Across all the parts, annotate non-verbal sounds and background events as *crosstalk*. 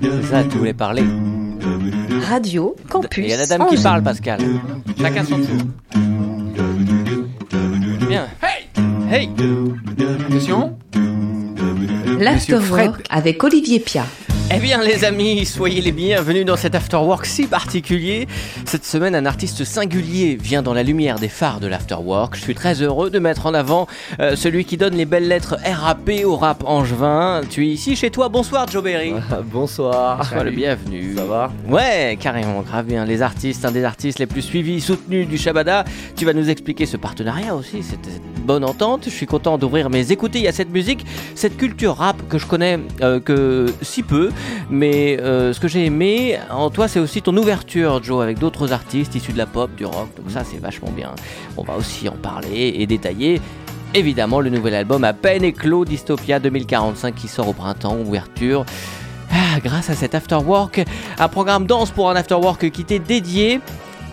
C'est ça, tu voulais parler. Radio Campus. Il y a la dame qui parle, Pascal. Chacun son tour. Bien. Hey Hey Attention. L'Afterwork avec Olivier Pia. Eh bien les amis, soyez les bienvenus dans cet afterwork si particulier. Cette semaine, un artiste singulier vient dans la lumière des phares de l'afterwork. Je suis très heureux de mettre en avant euh, celui qui donne les belles lettres RAP au rap angevin. Tu es ici chez toi. Bonsoir Joe Berry. *laughs* Bonsoir. Sois le bienvenu. Ça va? Ouais, carrément, grave bien. Les artistes, un des artistes les plus suivis, soutenus du Shabada. Tu vas nous expliquer ce partenariat aussi, cette, cette bonne entente. Je suis content d'ouvrir mes écoutilles à cette musique, cette culture rap que je connais euh, que si peu. Mais euh, ce que j'ai aimé en toi, c'est aussi ton ouverture, Joe, avec d'autres artistes issus de la pop, du rock. Donc ça, c'est vachement bien. On va aussi en parler et détailler. Évidemment, le nouvel album à peine éclos, Dystopia 2045, qui sort au printemps, ouverture. Ah, grâce à cet afterwork, un programme danse pour un afterwork qui t'est dédié.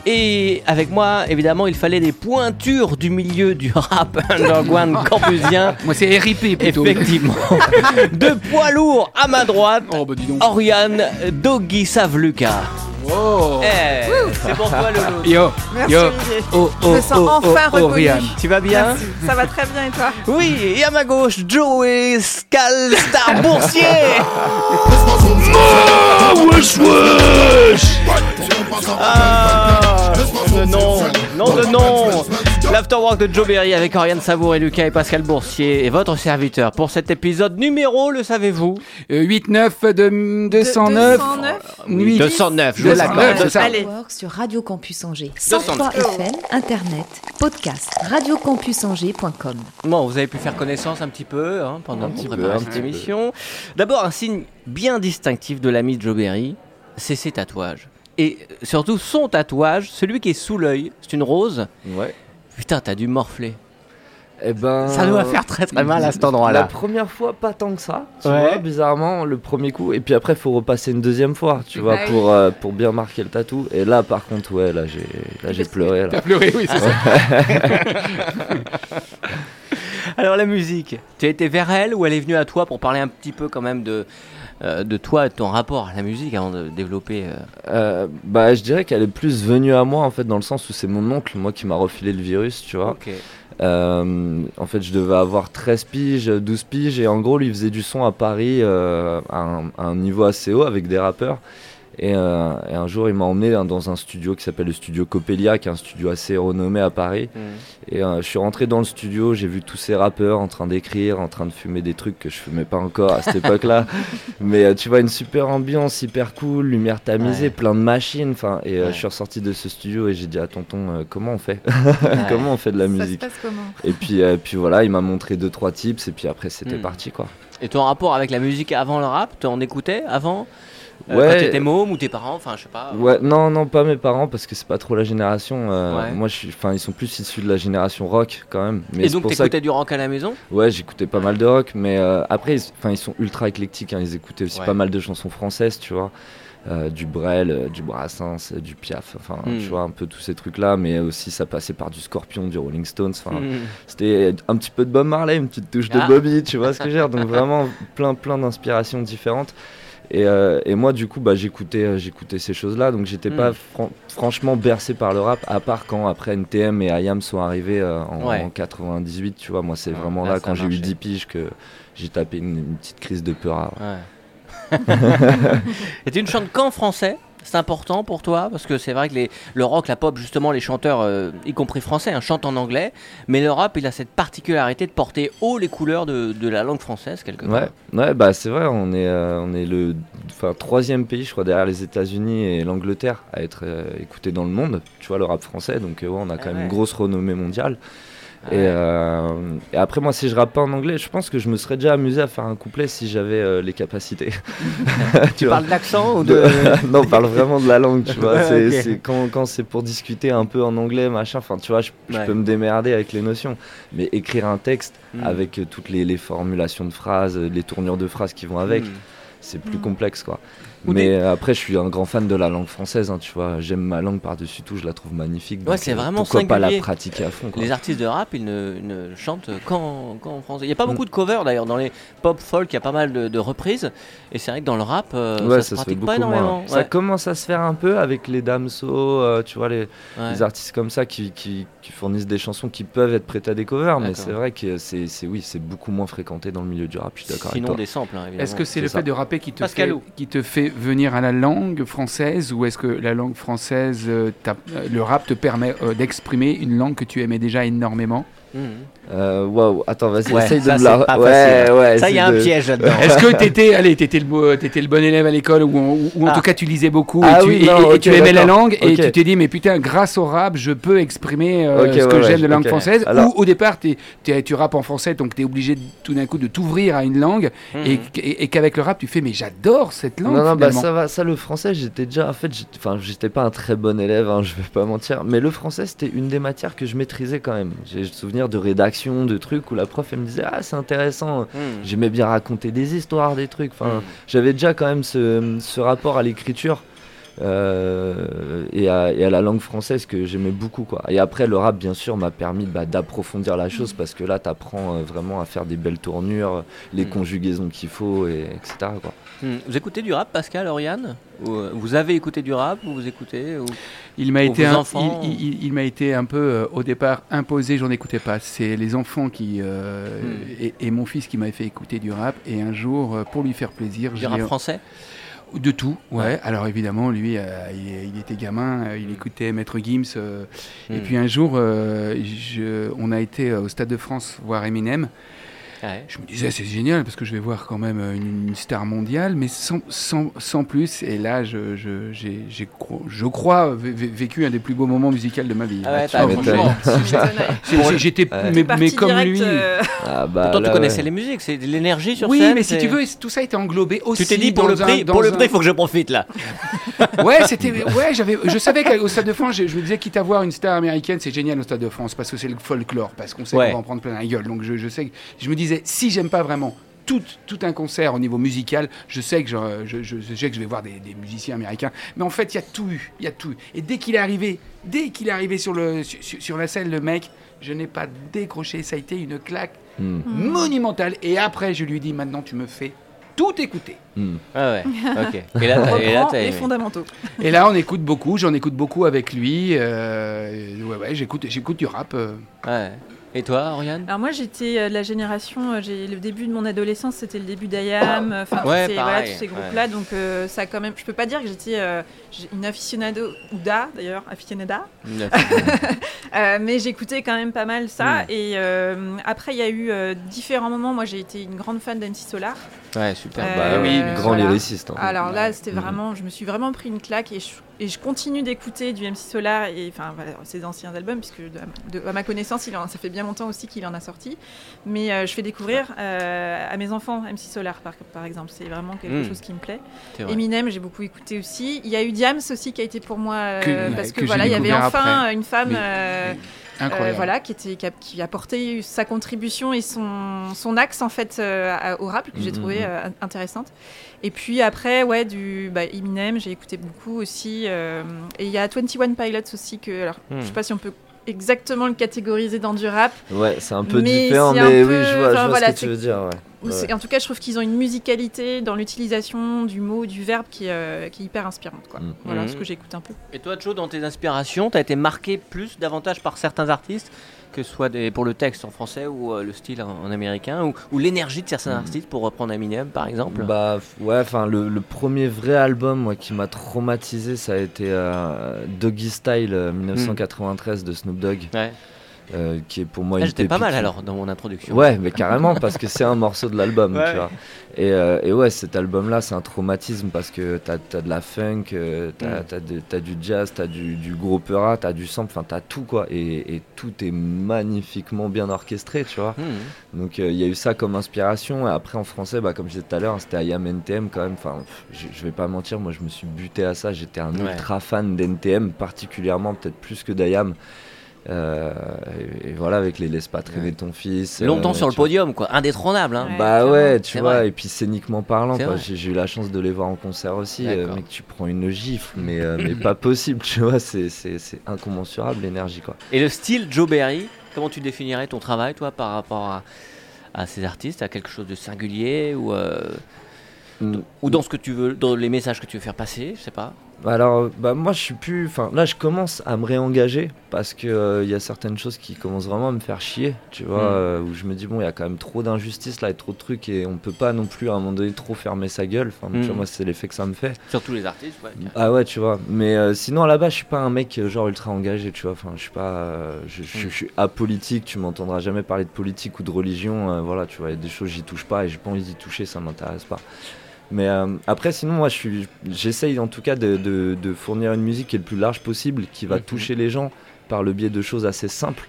Et avec moi, évidemment, il fallait des pointures du milieu du *laughs* rap underground *laughs* campusien. Moi, c'est RIP plutôt. Effectivement. *laughs* De poids lourd à ma droite, Oh, bah dis donc. Oriane Doggy Savluka. Oh. Eh, c'est pour toi, Lolo. Yo, Merci yo. Olivier. Oh, Je oh, me sens oh, enfin oh, reconnue. Oriane. Tu vas bien Merci. Ça va très bien et toi Oui, et à ma gauche, Joey Scalstar Boursier. Ah, nom de nom, nom de nom. L'Afterwork de Joe Berry avec Oriane Savour et Lucas et Pascal Boursier et votre serviteur pour cet épisode numéro, le savez-vous? Euh, 8-9 de 209. 209 Oui. 209, je vous 209, l'accorde. sur Radio Campus Angers. 209. 103 FM, Internet, podcast, radiocampusangers.com. Bon, vous avez pu faire connaissance un petit peu hein, pendant Un qu'on petit préparait cette émission. D'abord, un signe bien distinctif de l'ami Joe Berry, c'est ses tatouages. Et surtout son tatouage, celui qui est sous l'œil, c'est une rose. Ouais. Putain, t'as dû morfler. Eh ben. Ça doit faire très très mal à cet La endroit-là. première fois, pas tant que ça. Tu Ouais. vois, bizarrement, le premier coup. Et puis après, faut repasser une deuxième fois, tu vois, Ah oui. pour, euh, pour bien marquer le tatou. Et là, par contre, ouais, là, j'ai là, j'ai pleuré. T'as pleuré, oui, c'est ça. *laughs* Alors la musique, tu as été vers elle ou elle est venue à toi pour parler un petit peu quand même de, euh, de toi et de ton rapport à la musique avant de développer... euh, Euh, bah, je dirais qu'elle est plus venue à moi, en fait, dans le sens où c'est mon oncle, moi, qui m'a refilé le virus, tu vois. En fait, je devais avoir 13 piges, 12 piges, et en gros, lui faisait du son à Paris à, un, à un niveau assez haut avec des rappeurs. Et, euh, et un jour, il m'a emmené dans- un studio qui s'appelle le studio Coppelia, qui est un studio assez renommé à Paris. Hmm. Et euh, je suis rentré dans le studio, j'ai vu tous ces rappeurs en train d'écrire, en train de fumer des trucs que je fumais pas encore à cette *laughs* époque-là. Mais euh, tu vois, une super ambiance, hyper cool, lumière tamisée, Ouais. plein de machines. Enfin, et Ouais. je suis ressorti de ce studio et j'ai dit à tonton, comment on fait *laughs* Ouais. Comment on fait de la Ça se musique passe comment et puis, puis voilà, il m'a montré deux trois tips et puis après c'était Hmm. parti quoi. Et ton rapport avec la musique avant le rap, t'en écoutais avant? Euh, Ouais. Quand t'étais môme ou tes parents, enfin je sais pas. Ouais, non, non, pas mes parents parce que c'est pas trop la génération. euh, Ouais. Moi, je suis, enfin, ils sont plus issus de la génération rock quand même. Mais Et donc t'écoutais du rock à la maison? Ouais, j'écoutais pas mal de rock, mais euh, après, ils, enfin, ils sont ultra éclectiques. hein, ils écoutaient aussi pas mal de chansons françaises, tu vois. Du Brel, du Brassens, du Piaf, enfin, Hmm. tu vois, un peu tous ces trucs-là, mais aussi ça passait par du Scorpion, du Rolling Stones, enfin, Hmm. C'était un petit peu de Bob Marley, une petite touche de Ah. Bobby, tu vois ce que je veux dire. *laughs* Donc vraiment plein plein d'inspirations différentes. Et, euh, et moi du coup bah, j'écoutais euh, j'écoutais ces choses-là, donc j'étais Mm. pas fran- franchement bercé par le rap, à part quand après NTM et IAM sont arrivés euh, en, Ouais. en 98, tu vois. Moi c'est Ouais, vraiment là, quand j'ai eu marché. 10 piges que j'ai tapé une, une petite crise de peur. Ouais. *laughs* Et tu ne chantes qu'en français c'est important pour toi parce que c'est vrai que les, le rock, la pop, justement, les chanteurs, euh, y compris français, hein, chantent en anglais, mais le rap, il a cette particularité de porter haut les couleurs de, de la langue française quelque part. Ouais, ouais, bah c'est vrai, on est, euh, on est le troisième pays, je crois, derrière les États-Unis et l'Angleterre à être euh, écouté dans le monde. Tu vois, le rap français, donc ouais, on a quand Ah même ouais. une grosse renommée mondiale. Et, euh, et après, moi, si je rappe pas en anglais, je pense que je me serais déjà amusé à faire un couplet si j'avais euh, les capacités. *laughs* tu vois. parles d'accent ou de. De- *laughs* non, on parle vraiment de la langue, tu vois. *laughs* C'est, quand, quand c'est pour discuter un peu en anglais, machin, enfin, tu vois, je, je Ouais. peux me démerder avec les notions. Mais écrire un texte Hmm. avec euh, toutes les, les formulations de phrases, les tournures de phrases qui vont avec, Hmm. c'est plus Mm. complexe, quoi. Ou Mais des- euh, après, je suis un grand fan de la langue française, hein, tu vois. J'aime ma langue par-dessus tout, je la trouve magnifique. Ouais, c'est euh, vraiment Pourquoi pas la singulier. pratiquer à fond quoi. Les artistes de rap, ils ne, ne chantent qu'en qu'en français. Il n'y a pas Mm. beaucoup de covers d'ailleurs. Dans les pop folk, il y a pas mal de, de reprises. Et c'est vrai que dans le rap, euh, Ouais, ça se ça se pratique pas énormément. Ça commence à se faire un peu avec les Damso, euh, tu vois, les, Ouais. les artistes comme ça qui, qui, qui fournissent des chansons qui peuvent être prêtes à des covers, mais c'est vrai que c'est c'est- oui, c'est beaucoup moins fréquenté dans le milieu du rap, je suis d'accord avec Sinon toi. des samples, hein, évidemment. Est-ce que c'est c'est le ça. fait de rapper qui te, fait, qui te fait venir à la langue française ou est-ce que la langue française, euh, euh, le rap te permet euh, d'exprimer une langue que tu aimais déjà énormément? Euh, Waouh, attends, vas-y, Ouais, essaye de ça, me la. pas ouais, ouais, Ça, il y a un piège là-dedans. Est-ce que *laughs* t'étais, allez, t'étais le, t'étais le bon élève à l'école ou, en- ou en Ah. tout cas tu lisais beaucoup Ah et, tu, oui, et- non, et ok, tu aimais la langue et tu t'es dit mais putain grâce au rap je peux exprimer euh, ce que ouais, j'aime de langue ok. française Alors- ou au départ t'es- t'es- tu rappes en français donc t'es obligé de- tout d'un coup de t'ouvrir à une langue Mhm. et, et- et qu'avec le rap tu fais mais j'adore cette langue Non, non, bah ça va, ça le français, j'étais déjà, en fait, j'étais- enfin, j'étais pas un très bon élève, hein, je vais pas mentir, mais le français c'était une des matières que je maîtrisais quand même. J'ai le de rédaction, de trucs où la prof elle me disait, ah, c'est intéressant, Mhm. j'aimais bien raconter des histoires, des trucs, enfin, Mhm. j'avais déjà quand même ce, ce rapport à l'écriture. euh, et, à, et à la langue française que j'aimais beaucoup quoi. Et après le rap bien sûr m'a permis bah, d'approfondir la chose parce que là t'apprends euh, vraiment à faire des belles tournures, les Mm. conjugaisons qu'il faut et etc quoi. Mhm. Vous écoutez du rap, Pascal, Oriane euh, Vous avez écouté du rap ou vous écoutez ou... Il m'a été, un- enfants, il, il- il- il m'a été un peu euh, au départ imposé, j'en écoutais pas. C'est les enfants qui euh, Hmm. et, et mon fils qui m'avaient fait écouter du rap. Et un jour, pour lui faire plaisir, du rap français de tout. Ouais. Ouais. Alors évidemment, lui, euh, il, il était gamin, euh, il écoutait Maître Gims. euh, Et puis un jour, je- on a été au Stade de France voir Eminem. Ouais. Je me disais, c'est génial parce que je vais voir quand même euh, une, une star mondiale, mais sans, sans, sans plus. Et là, je, je, j'ai, j'ai cro- je crois, vé- vé- vécu un des plus beaux moments musicaux de ma vie. Ah ouais, Ah, *laughs* *laughs* J'étais, Ouais. mais, comme lui. euh, Ah bah Pourtant, tu connaissais ouais. les musiques, c'est de l'énergie sur oui, scène. mais si tu veux, tout ça était englobé aussi. Tu t'es dit pour le prix, dans pour le un- prix, il faut que je profite là. *laughs* Ouais, c'était, ouais, j'avais, je savais qu'au Stade de France, je, je me disais quitte à voir une star américaine, c'est génial au Stade de France parce que c'est le folklore, parce qu'on sait Ouais. qu'on va en prendre plein la gueule. Donc je, je sais, je me disais si j'aime pas vraiment tout, tout un concert au niveau musical, je sais que je, je, je- je sais que je vais voir des, des musiciens américains. Mais en fait, il y a tout eu, il y a tout eu. Et dès qu'il est arrivé, dès qu'il est arrivé sur le sur, sur- la scène, le mec, je n'ai pas décroché. Ça a été une claque Hmm, monumentale. Et après, je lui ai dit maintenant, tu me fais tout écouter. hmm. Ah ouais, *laughs* ok. Et là, et t'as les fondamentaux. Et là, on écoute beaucoup, j'en écoute beaucoup avec lui. euh, ouais, ouais, j'écoute, j'écoute du rap. euh. Ouais. Et toi, Oriane Alors moi j'étais euh, de la génération, euh, j'ai le début de mon adolescence, c'était le début d'IAM, euh, enfin tous Ouais, ces- voilà, pareil, tous ces ouais. groupes-là, donc euh, ça quand même, je peux pas dire que j'étais euh, une aficionado ou da d'ailleurs, aficionada, *laughs* euh, mais j'écoutais quand même pas mal ça. Mm. Et euh, après il y a eu euh, différents moments, moi j'ai été une grande fan d'NC Solar. Ouais, super. Euh, Bah oui, euh, grand voilà. lyriciste. hein. Alors là, c'était Mhm. vraiment, je me suis vraiment pris une claque et je, et je continue d'écouter du MC Solar et enfin voilà, ses anciens albums puisque de, de- à ma connaissance, il en, ça fait bien longtemps aussi qu'il en a sorti. Mais euh, je fais découvrir euh, à mes enfants MC Solar par, par exemple, c'est vraiment quelque Mhm. chose qui me plaît. Eminem, j'ai beaucoup écouté aussi. Il y a eu Diams aussi qui a été pour moi euh, Que- parce que, voilà, il y avait enfin après. une femme. Mais-. Euh, voilà, qui, était, qui, a, qui a apporté sa contribution et son, son axe en fait euh, au rap que j'ai Mhm, trouvé mhm. euh, intéressante. Et puis après, ouais, du bah, Eminem, j'ai écouté beaucoup aussi. et il y a 21 Pilots aussi que, alors, je sais pas si on peut exactement le catégoriser dans du rap. Ouais, c'est un peu Mais différent, mais peu- oui, je vois, je enfin, vois voilà, ce que tu veux dire. Ouais. Ouais. En tout cas, je trouve qu'ils ont une musicalité dans l'utilisation du mot, du verbe qui, est, euh, qui est hyper inspirante. Quoi. Mhm. Voilà Mhm. ce que j'écoute un peu. Et toi, Joe, dans tes inspirations, t'as été marqué plus, davantage par certains artistes, que ce soit des, pour le texte en français ou euh, le style en, en américain, ou, ou l'énergie de certains Mhm. artistes, pour reprendre Eminem par exemple? Bah ouais, enfin le, le premier vrai album moi, qui m'a traumatisé, ça a été euh, Doggy Style euh, 1993 de Snoop Dogg, Ouais. Euh, qui est pour moi Ah, une J'étais pas mal alors dans mon introduction. Ouais, mais carrément parce que c'est un morceau de l'album, Ouais. tu vois. Et, euh, et ouais, cet album-là, c'est un traumatisme parce que t'as as de la funk, euh, t'as Mm. t'as du jazz, t'as du, du gros opéra, t'as du sample, enfin t'as tout quoi. Et, et tout est magnifiquement bien orchestré, tu vois. Mhm. Donc euh, il y a eu ça comme inspiration. Et après en français, bah, comme je disais tout à l'heure, c'était IAM NTM quand même. Enfin, je, je vais pas mentir, moi je me suis buté à ça. J'étais un Ouais. ultra fan d'NTM, particulièrement peut-être plus que d'IAM. Euh, et, et voilà, avec les laisse pas traîner ton fils. Longtemps euh, sur le vois. podium, quoi. Indétrônable, hein. Ouais. Bah ouais, tu vois, vrai. et puis scéniquement parlant. J'ai eu la chance de les voir en concert aussi. euh, mec, tu prends une gifle, mais, euh, *coughs* mais pas possible, tu vois, c'est c'est- c'est incommensurable l'énergie, quoi. Et le style Joe Berry, comment tu définirais ton travail, toi, par rapport à, à ces artistes À quelque chose de singulier ou, euh, ou dans ce que tu veux, dans les messages que tu veux faire passer, je sais pas? Alors, bah, moi, je suis plus. Enfin, là, je commence à me réengager parce que euh, il y a certaines choses qui commencent vraiment à me faire chier, tu vois, Mm. euh, où je me dis, bon, il y a quand même trop d'injustices là et trop de trucs et on peut pas non plus à un moment donné trop fermer sa gueule. Enfin, tu Mm. vois, moi, c'est l'effet que ça me fait. Surtout les artistes, ouais. Ah ouais, tu vois. Mais euh, sinon, là-bas, je suis pas un mec euh, genre ultra engagé, tu vois. Enfin, je suis pas. je, Mm. je suis apolitique, tu m'entendras jamais parler de politique ou de religion. voilà, tu vois, il y a des choses, j'y touche pas et j'ai pas envie d'y toucher, ça m'intéresse pas. Mais euh, après, sinon, moi, je j'essaye en tout cas de, de- de fournir une musique qui est le plus large possible, qui va Mhm. toucher les gens par le biais de choses assez simples.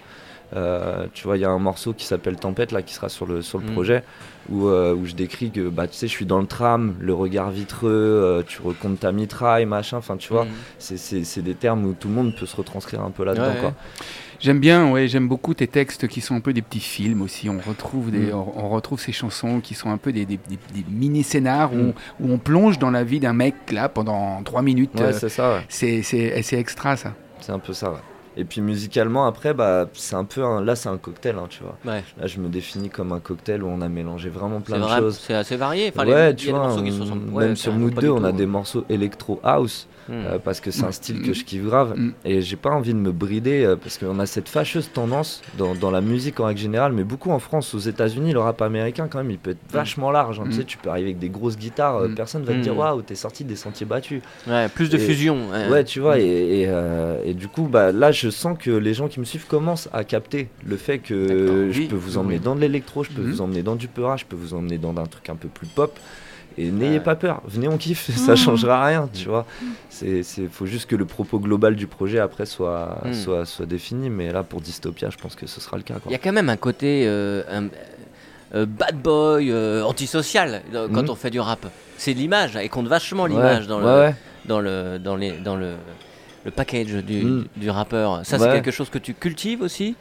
Euh, tu vois, il y a un morceau qui s'appelle Tempête là, qui sera sur le, sur le Mhm. projet, où, euh, où je décris que bah, tu sais, je suis dans le tram, le regard vitreux, euh, tu recomptes ta mitraille, machin, enfin, tu vois, Mhm. c'est- des termes où tout le monde peut se retranscrire un peu là-dedans. Ouais, quoi. ouais. J'aime bien, ouais, j'aime beaucoup tes textes qui sont un peu des petits films aussi. On retrouve, des, Mm. on, on retrouve ces chansons qui sont un peu des, des- mini-scénars où, Mm. on- où on plonge dans la vie d'un mec là pendant trois minutes. Ouais, c'est ça, c'est extra ça. c'est un peu ça. ouais. Et puis musicalement, après, bah, c'est un peu un- là, c'est un cocktail, hein, tu vois. Ouais, Là, je me définis comme un cocktail où on a mélangé vraiment plein de vrai, choses. c'est assez varié. Enfin, les- ouais, il tu y a des vois, qui se même sur deux, du on a des morceaux électro house Hmm. Euh, parce que c'est un Mm. style que je kiffe grave Mm. et j'ai pas envie de me brider euh, parce qu'on a cette fâcheuse tendance dans, dans la musique en règle générale, mais beaucoup en France, aux États-Unis, le rap américain quand même, il peut être vachement large. hein. Mm. Tu sais, tu peux arriver avec des grosses guitares, euh, Mm. personne va te Mm. dire waouh, t'es sorti des sentiers battus. Ouais, plus de Et- fusion. Ouais, tu vois, et, et, euh, et du coup, bah, là, je sens que les gens qui me suivent commencent à capter le fait que je Oui, peux vous emmener oui. dans de l'électro, je peux Mhm. vous emmener dans du peura, je peux vous emmener dans un truc un peu plus pop. Et n'ayez Ouais. pas peur, venez on kiffe, *laughs* ça changera rien, tu vois. C'est, c'est, faut juste que le propos global du projet après soit, Mm. soit, soit défini, mais là pour Dystopia, je pense que ce sera le cas. Il y a quand même un côté euh, un- euh, bad boy, euh, antisocial euh, quand Mhm. on fait du rap. C'est l'image, et compte vachement Ouais, l'image dans, le, ouais. dans le dans les dans le le package du, Mm. du rappeur. Ça, c'est quelque chose que tu cultives aussi,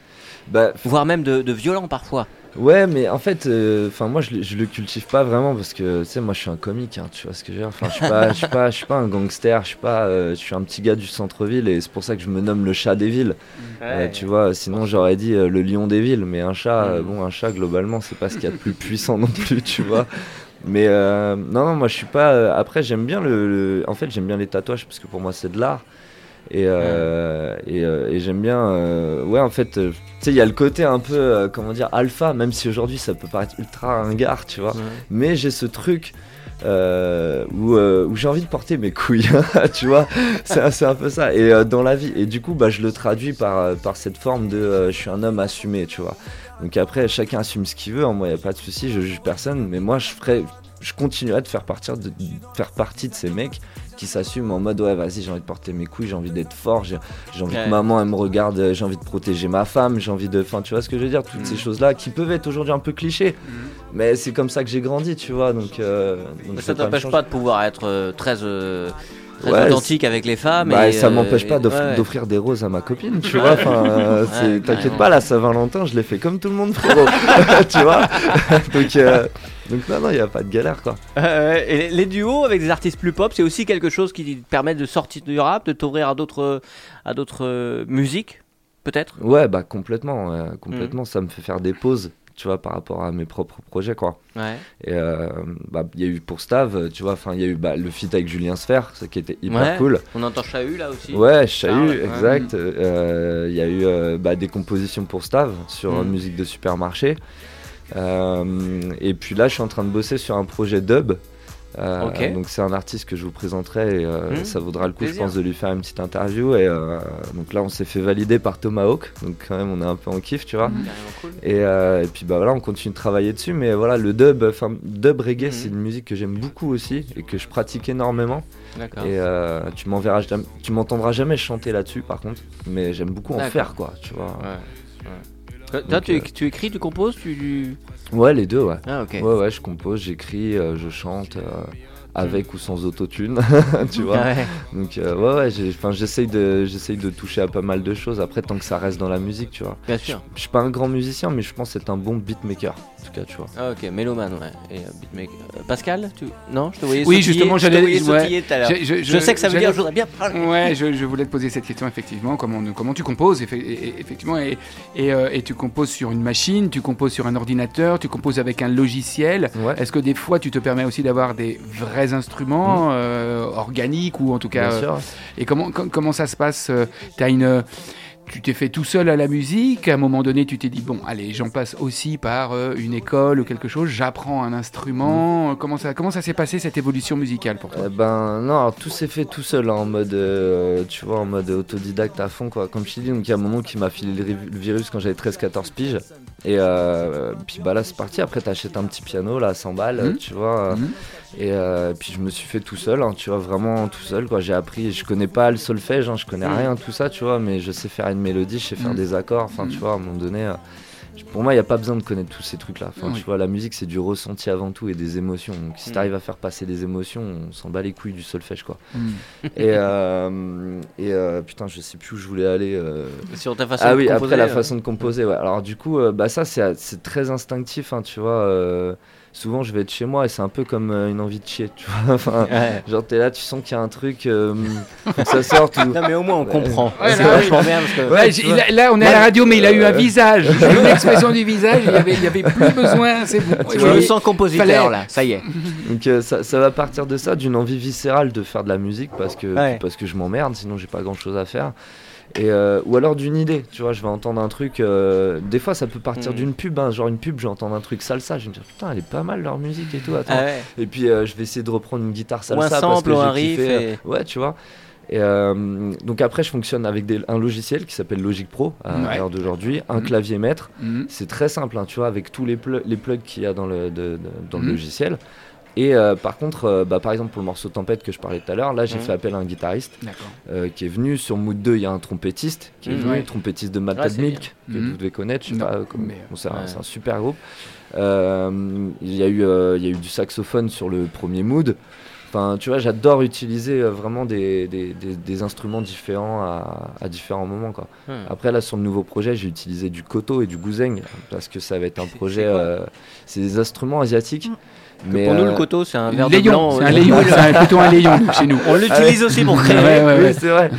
Bah, voire même de, de violent parfois. Ouais, mais en fait, enfin moi je, le- je le cultive pas vraiment parce que tu sais, moi je suis un comique, hein, tu vois ce que je veux dire. Enfin, je suis pas, je suis pas, je suis pas un gangster, je suis pas, euh, je suis un petit gars du centre-ville et c'est pour ça que je me nomme le chat des villes. Euh, tu vois, sinon j'aurais dit euh, le lion des villes, mais un chat, euh, Mm. bon, un chat globalement c'est pas ce qu'il y a de plus puissant non plus, tu vois. Mais euh, non, non, moi je suis pas. euh, après, j'aime bien le, le- En fait, j'aime bien les tatouages parce que pour moi c'est de l'art. Et, euh, et, euh, et j'aime bien. euh, ouais, en fait, tu sais, il y a le côté un peu, comment dire, alpha, même si aujourd'hui ça peut paraître ultra ringard, tu vois. Mais j'ai ce truc. où, où j'ai envie de porter mes couilles, *laughs* tu vois, c'est un- peu ça. Et dans la vie, et du coup, bah, je le traduis par, par cette forme de je suis un homme assumé, tu vois. Donc après, chacun assume ce qu'il veut, hein, moi, il n'y a pas de souci, je juge personne, mais moi, je ferai, je continuerai de faire, partir de, de faire partie de ces mecs qui s'assument en mode ouais, vas-y, j'ai envie de porter mes couilles, j'ai envie d'être fort, j'ai envie Ouais. que maman, elle me regarde, euh, j'ai envie de protéger ma femme, j'ai envie de. Enfin, tu vois ce que je veux dire, toutes Mm. ces choses-là qui peuvent être aujourd'hui un peu clichés, mais c'est comme ça que j'ai grandi, tu vois, donc. euh, donc ça t'empêche pas de pouvoir être euh, très, euh, très Ouais, authentique avec les femmes. Bah, et, ça euh, m'empêche pas et- d'offrir ouais. des roses à ma copine, tu *laughs* vois. Enfin, euh, t'inquiète pas, la Saint-Valentin, je l'ai fait comme tout le monde, frérot. *laughs* tu vois. *laughs* donc, euh, donc non, non, il y a pas de galère, quoi. Euh, et les- les duos avec des artistes plus pop, c'est aussi quelque chose qui te permet de sortir du rap, de t'ouvrir à d'autres à d'autres euh, musiques, peut-être? Ouais, bah complètement, Mm. complètement. Ça me fait faire des pauses, tu vois, par rapport à mes propres projets, quoi. Ouais. Et euh, bah, il y a eu pour Stav, tu vois, enfin, il y a eu bah, le feat avec Julien Sfer, ce qui était hyper Ouais. cool. On entend Chahut là aussi. Ouais, Chahut, Ah ouais. exact. Euh, Il y a eu euh, bah, des compositions pour Stav sur Mm. musique de supermarché. Et puis là, je suis en train de bosser sur un projet dub. Euh. Donc c'est un artiste que je vous présenterai et euh, Mm. ça vaudra le coup, je pense, de lui faire une petite interview. Et euh, donc là, on s'est fait valider par Tomahawk, donc quand même, on est un peu en kiff, tu vois. Cool. Et, euh, et puis bah voilà, on continue de travailler dessus. Mais voilà, le dub, enfin dub reggae, Mhm. c'est une musique que j'aime beaucoup aussi et que je pratique énormément. Et euh, tu m'enverras, tu m'entendras jamais chanter là-dessus, par contre. Mais j'aime beaucoup en faire, quoi. Tu vois. Ouais. ouais. Toi, tu, euh, tu écris, tu composes, tu. Ouais, les deux, ouais. Ah ok. Ouais, ouais, je compose, j'écris, euh, je chante. Avec ou sans autotune, *laughs* tu vois. Ouais. Donc euh, ouais, ouais, j'essaye de, j'essaye de toucher à pas mal de choses. Après, tant que ça reste dans la musique, tu vois. Bien sûr. Je suis pas un grand musicien, mais je pense être un bon beatmaker, en tout cas, tu vois. Ah, ok, mélomane, ouais. Et euh, beatmaker. Euh, Pascal, tu... non, je te voyais Oui, sautiller, justement, j'allais- voyais ouais. sautiller tout à l'heure. Je- je- Je, sais que ça veut dire, je voudrais bien parler. Ouais, je, je voulais te poser cette question effectivement. Comment, comment tu composes effectivement et, et, euh, et tu composes sur une machine, tu composes sur un ordinateur, tu composes avec un logiciel. Ouais. Est-ce que des fois tu te permets aussi d'avoir des vrais instruments euh, organiques ou en tout cas euh. Et comment com- comment ça se passe euh, T'as une tu t'es fait tout seul à la musique, à un moment donné tu t'es dit bon allez j'en passe aussi par une école ou quelque chose, j'apprends un instrument, Euh, comment ça comment ça s'est passé cette évolution musicale pour toi? Eh ben non, alors, tout s'est fait tout seul hein, en mode, euh, tu vois, en mode autodidacte à fond quoi. Comme je t'ai dit, donc il y a un moment qui m'a filé le virus quand j'avais 13-14 piges. Et euh, puis bah là c'est parti. Après t'achètes un petit piano là, à 100 balles, Mhm. tu vois. Mhm. Et euh, puis je me suis fait tout seul, hein, tu vois, vraiment tout seul quoi. J'ai appris, je connais pas le solfège, hein, je connais Mhm. rien tout ça, tu vois, mais je sais faire une mélodie, je sais faire des accords. Enfin, tu vois, à un moment donné. euh, pour moi, il n'y a pas besoin de connaître tous ces trucs-là. Enfin, Oui. tu vois, la musique, c'est du ressenti avant tout et des émotions. Donc, si Mhm. tu arrives à faire passer des émotions, on s'en bat les couilles du solfège, quoi. Mm. *laughs* et euh, et euh, putain, je sais plus où je voulais aller. euh. Sur ta façon Ah de oui, composer, après la façon de composer, ouais. Alors, du coup, bah, ça, c'est c'est très instinctif, hein, tu vois. Souvent, je vais être chez moi et c'est un peu comme euh, une envie de chier, tu vois. *laughs* enfin, Ouais. genre, t'es là, tu sens qu'il y a un truc, euh, que ça sorte. Ou... Non, mais au moins on comprend. Ouais, là, parce que. Ouais, on est à la radio, mais il a eu un visage. J'ai eu une *laughs* expression du visage. Il y avait, il y avait plus besoin. C'est bon. Je me sens compositeur Fallait- là, ça y est. Donc euh, ça, ça va partir de ça, d'une envie viscérale de faire de la musique parce que, Ouais. parce que je m'emmerde, sinon j'ai pas grand chose à faire. Et, euh, ou alors d'une idée, tu vois, je vais entendre un truc. euh, des fois ça peut partir Mm. d'une pub, hein, genre une pub, je vais entendre un truc salsa, je vais me dire putain, elle est pas mal leur musique et tout. Attends. Ah ouais. Et puis euh, je vais essayer de reprendre une guitare Ou un salsa parce sample que ou un riff kiffé. et- Ouais, tu vois. Et euh, donc après, je fonctionne avec des- un logiciel qui s'appelle Logic Pro à Ouais. l'heure d'aujourd'hui, un Mhm. clavier maître. Mhm. C'est très simple, hein, tu vois, avec tous les, les plugs qu'il y a dans le, de- de- dans le logiciel. Et euh, par contre, euh, bah, par exemple, pour le morceau Tempête que je parlais tout à l'heure, là j'ai Mhm. fait appel à un guitariste euh, qui est venu. Sur Mood 2, il y a un trompettiste qui est Mhm. venu, Ouais. trompettiste de Mad Ouais, Milk, que Mhm. vous devez connaître, je sais Non, pas, bon, c'est un, super groupe. Il, y a eu, il y a eu du saxophone sur le premier Mood. Enfin, tu vois, j'adore utiliser euh, vraiment des, des- des- des instruments différents à, à différents moments. Quoi. Hmm. Après, là, sur le nouveau projet, j'ai utilisé du koto et du guzeng parce que ça va être un projet. c'est euh, C'est des instruments asiatiques. Mm. Mais, Pour nous, euh, le coteau, c'est un verre de Léon, blanc. c'est euh, un Léon, *laughs* c'est plutôt un Léon chez nous. On l'utilise aussi pour créer. Ouais, ouais, oui, ouais. c'est vrai.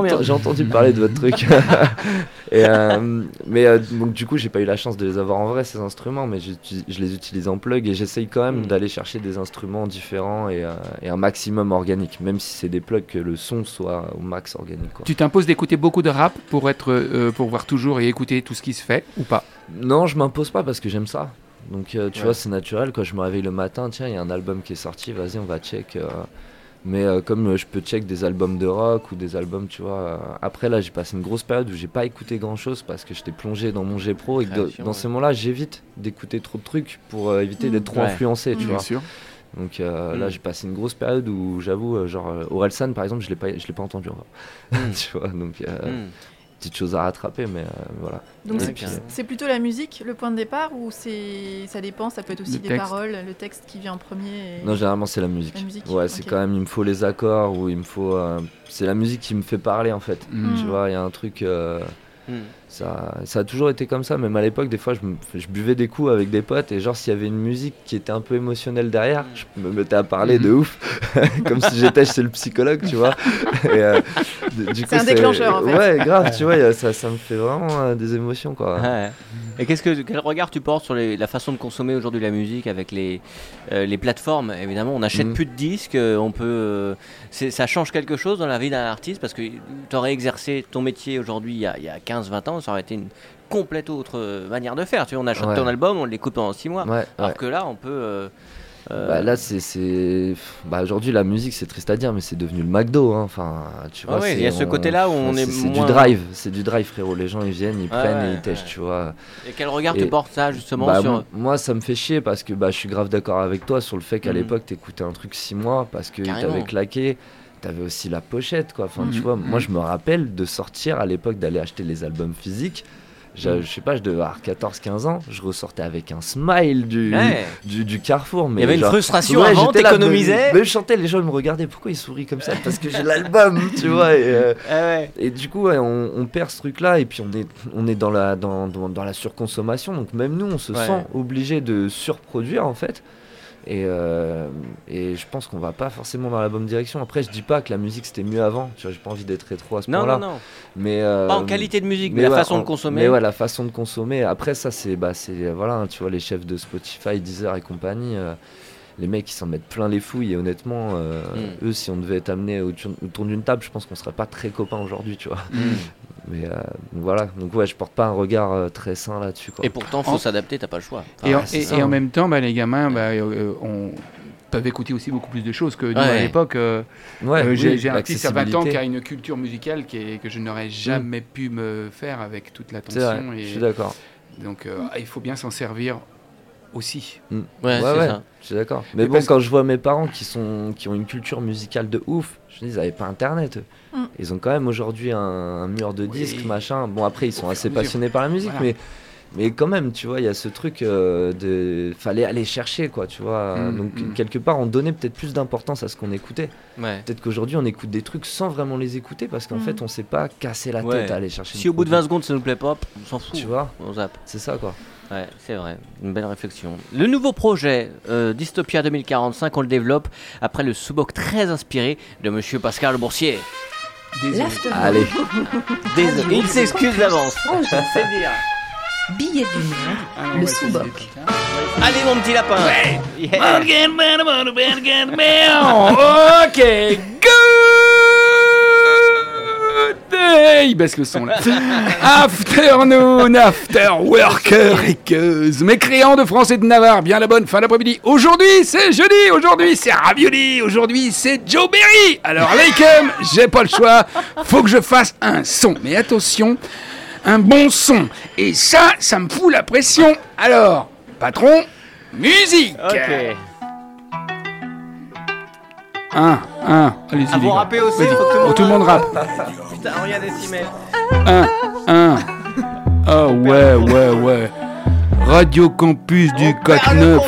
bien. J'ai entendu parler de votre truc. *laughs* et, euh, mais euh, donc, du coup, j'ai pas eu la chance de les avoir en vrai, ces instruments, mais je les utilise en plug et j'essaye quand même Mm. d'aller chercher des instruments différents et, euh, et un maximum organique, même si c'est des plugs que le son soit au max organique. Quoi. Tu t'imposes d'écouter beaucoup de rap pour être, pour voir toujours et écouter tout ce qui se fait ou pas? Non, je m'impose pas parce que j'aime ça. Donc, tu Ouais. vois, c'est naturel. Quand je me réveille le matin, tiens, il y a un album qui est sorti, vas-y, on va check. Mais euh, comme euh, je peux check des albums de rock ou des albums, tu vois. euh, Après, là, j'ai passé une grosse période où j'ai pas écouté grand chose parce que j'étais plongé dans mon G Pro et que de- dans ouais. ces moments-là, j'évite d'écouter trop de trucs pour euh, éviter Mm. d'être trop Ouais. influencé, tu Mm. vois. sûr. Donc euh, Mm. là, j'ai passé une grosse période où j'avoue, euh, genre, Orelsan, par exemple, je l'ai pas, je l'ai pas entendu encore. Mm. *laughs* tu vois, donc euh, Hmm. Petite chose à rattraper, mais euh, voilà. Donc Ouais, c'est- plutôt la musique le point de départ ou c'est ça dépend, ça peut être aussi Le des texte. paroles, le texte qui vient en premier. et- Non, généralement c'est la musique. La musique, ouais, c'est quand même, il me faut les accords ou il me faut. euh, c'est la musique qui me fait parler en fait. Mm. Tu vois, il y a un truc. euh, Hmm. Ça, ça a toujours été comme ça, même à l'époque, des fois je, me- je buvais des coups avec des potes et genre s'il y avait une musique qui était un peu émotionnelle derrière, je me mettais à parler de ouf, *laughs* comme si j'étais chez le psychologue, tu vois. Euh, C'est un déclencheur, en fait. Ouais, grave, tu vois, ça, ça me fait vraiment euh, des émotions quoi. Ouais. Et qu'est-ce que quel regard tu portes sur les- la façon de consommer aujourd'hui la musique avec les euh, les plateformes? Évidemment, on n'achète Mhm. plus de disques, euh, on peut euh, ça change quelque chose dans la vie d'un artiste? Parce que tu aurais exercé ton métier aujourd'hui il y a, il y a 15-20 ans, ça aurait été une complète autre euh, manière de faire. Tu vois, on achète Ouais. ton album, on l'écoute pendant 6 mois. Ouais, Alors ouais. que là, on peut euh, euh, Bah, là, c'est. Bah, Aujourd'hui, la musique, c'est triste à dire, mais c'est devenu le McDo. hein. Enfin, tu Ah vois, c'est- il y a ce côté-là où on est C'est moins- du drive, c'est du drive, frérot. Les gens, ils viennent, ils prennent et ils tèchent, tu vois. et quel regard tu et- portes ça justement Bah, sur Moi, ça me fait chier parce que bah, je suis grave d'accord avec toi sur le fait qu'à Mhm. l'époque, t'écoutais un truc 6 mois parce que t'avais claqué. T'avais aussi la pochette, quoi. Enfin, tu Mhm. vois, moi, Mhm. je me rappelle de sortir à l'époque d'aller acheter les albums physiques J'a- Mm. Je sais pas, je devais avoir 14-15 ans, je ressortais avec un smile du, Ouais. du, du carrefour. Mais Il y avait une frustration Ouais, avant, t'économisais. mais- je chantais, les gens ils me regardaient, pourquoi ils sourient comme ça Parce que j'ai l'album, *laughs* tu vois. Et, euh, Ah ouais. et du coup, on, on perd ce truc-là, et puis on est, on est dans, la, dans, dans, dans la surconsommation, donc même nous, on se sent obligé de surproduire en fait. Et, euh, et je pense qu'on va pas forcément dans la bonne direction. Après, je dis pas que la musique c'était mieux avant, tu vois, j'ai pas envie d'être rétro à ce point-là. non, non. Mais, euh, Pas en qualité de musique, mais, la ouais, façon en- de consommer. Mais ouais, la façon de consommer. Après, ça, c'est, bah, c'est, voilà, tu vois, les chefs de Spotify, Deezer et compagnie, euh, les mecs, ils s'en mettent plein les fouilles. Et honnêtement, euh, Mm. eux, si on devait être amené autour, d'une table, je pense qu'on serait pas très copains aujourd'hui, tu vois. Mm. Mais euh, voilà, donc ouais, je porte pas un regard euh, très sain là-dessus, quoi. Et pourtant, faut En- s'adapter, t'as pas le choix. Et, en, et- et même temps, bah, les gamins, bah, euh, on peuvent écouter aussi beaucoup plus de choses que nous à Ouais. l'époque. euh, Ouais, euh, oui, j'ai j'ai un fils à 20 ans qui a une culture musicale qui est- que je n'aurais jamais pu me faire avec toute l'attention. je Et suis d'accord. donc, euh, il faut bien s'en servir aussi. Ouais, Ouais, c'est ouais. ça. Je suis d'accord. Mais Mais bon, parce- quand je vois mes parents qui, sont, qui ont une culture musicale de ouf, je me dis, ils n'avaient pas internet. eux. Mm. Ils ont quand même aujourd'hui un, un mur de Oui. disques, machin. Bon, après, ils sont Au assez passionnés par la musique, Voilà. mais, mais quand même, tu vois, il y a ce truc euh, de. Fallait aller chercher, quoi, tu vois. Mm, Donc, mm. quelque part, on donnait peut-être plus d'importance à ce qu'on écoutait. Ouais. Peut-être qu'aujourd'hui, on écoute des trucs sans vraiment les écouter parce qu'en fait, on s'est pas cassé la Ouais. tête à aller chercher. Si au bout de produit. 20 secondes ça nous plaît pas, on s'en fout. Tu vois, On zappe. c'est ça, quoi. Ouais, c'est vrai. Une belle réflexion. Le nouveau projet euh, Dystopia 2045, on le développe après le sous-boc très inspiré de monsieur Pascal Boursier. Désolé. L'afterwork, Allez, *laughs* Désolé. Il s'excuse d'avance. *laughs* C'est dire. billet d'humeur, Ah le ouais, sous-boc. hein. Allez mon petit lapin. Yeah. *laughs* ok, good il baisse le son là. Afternoon, after worker et queuse. De France et de Navarre, bien la bonne fin d'après-midi. Aujourd'hui, c'est jeudi, aujourd'hui, c'est ravioli, aujourd'hui, c'est Joe Berry. Alors, Lakem, j'ai pas le choix, faut que je fasse un son. Mais attention, un bon son. Et ça, ça me fout la pression. Alors, patron, musique. 1, 1, allez-y. Ah, vous rappez aussi, faut que tout, oh, tout le monde rappe. Putain, rien à 1, 1. Ah ouais, ouais, ouais. Radio Campus du 4-9.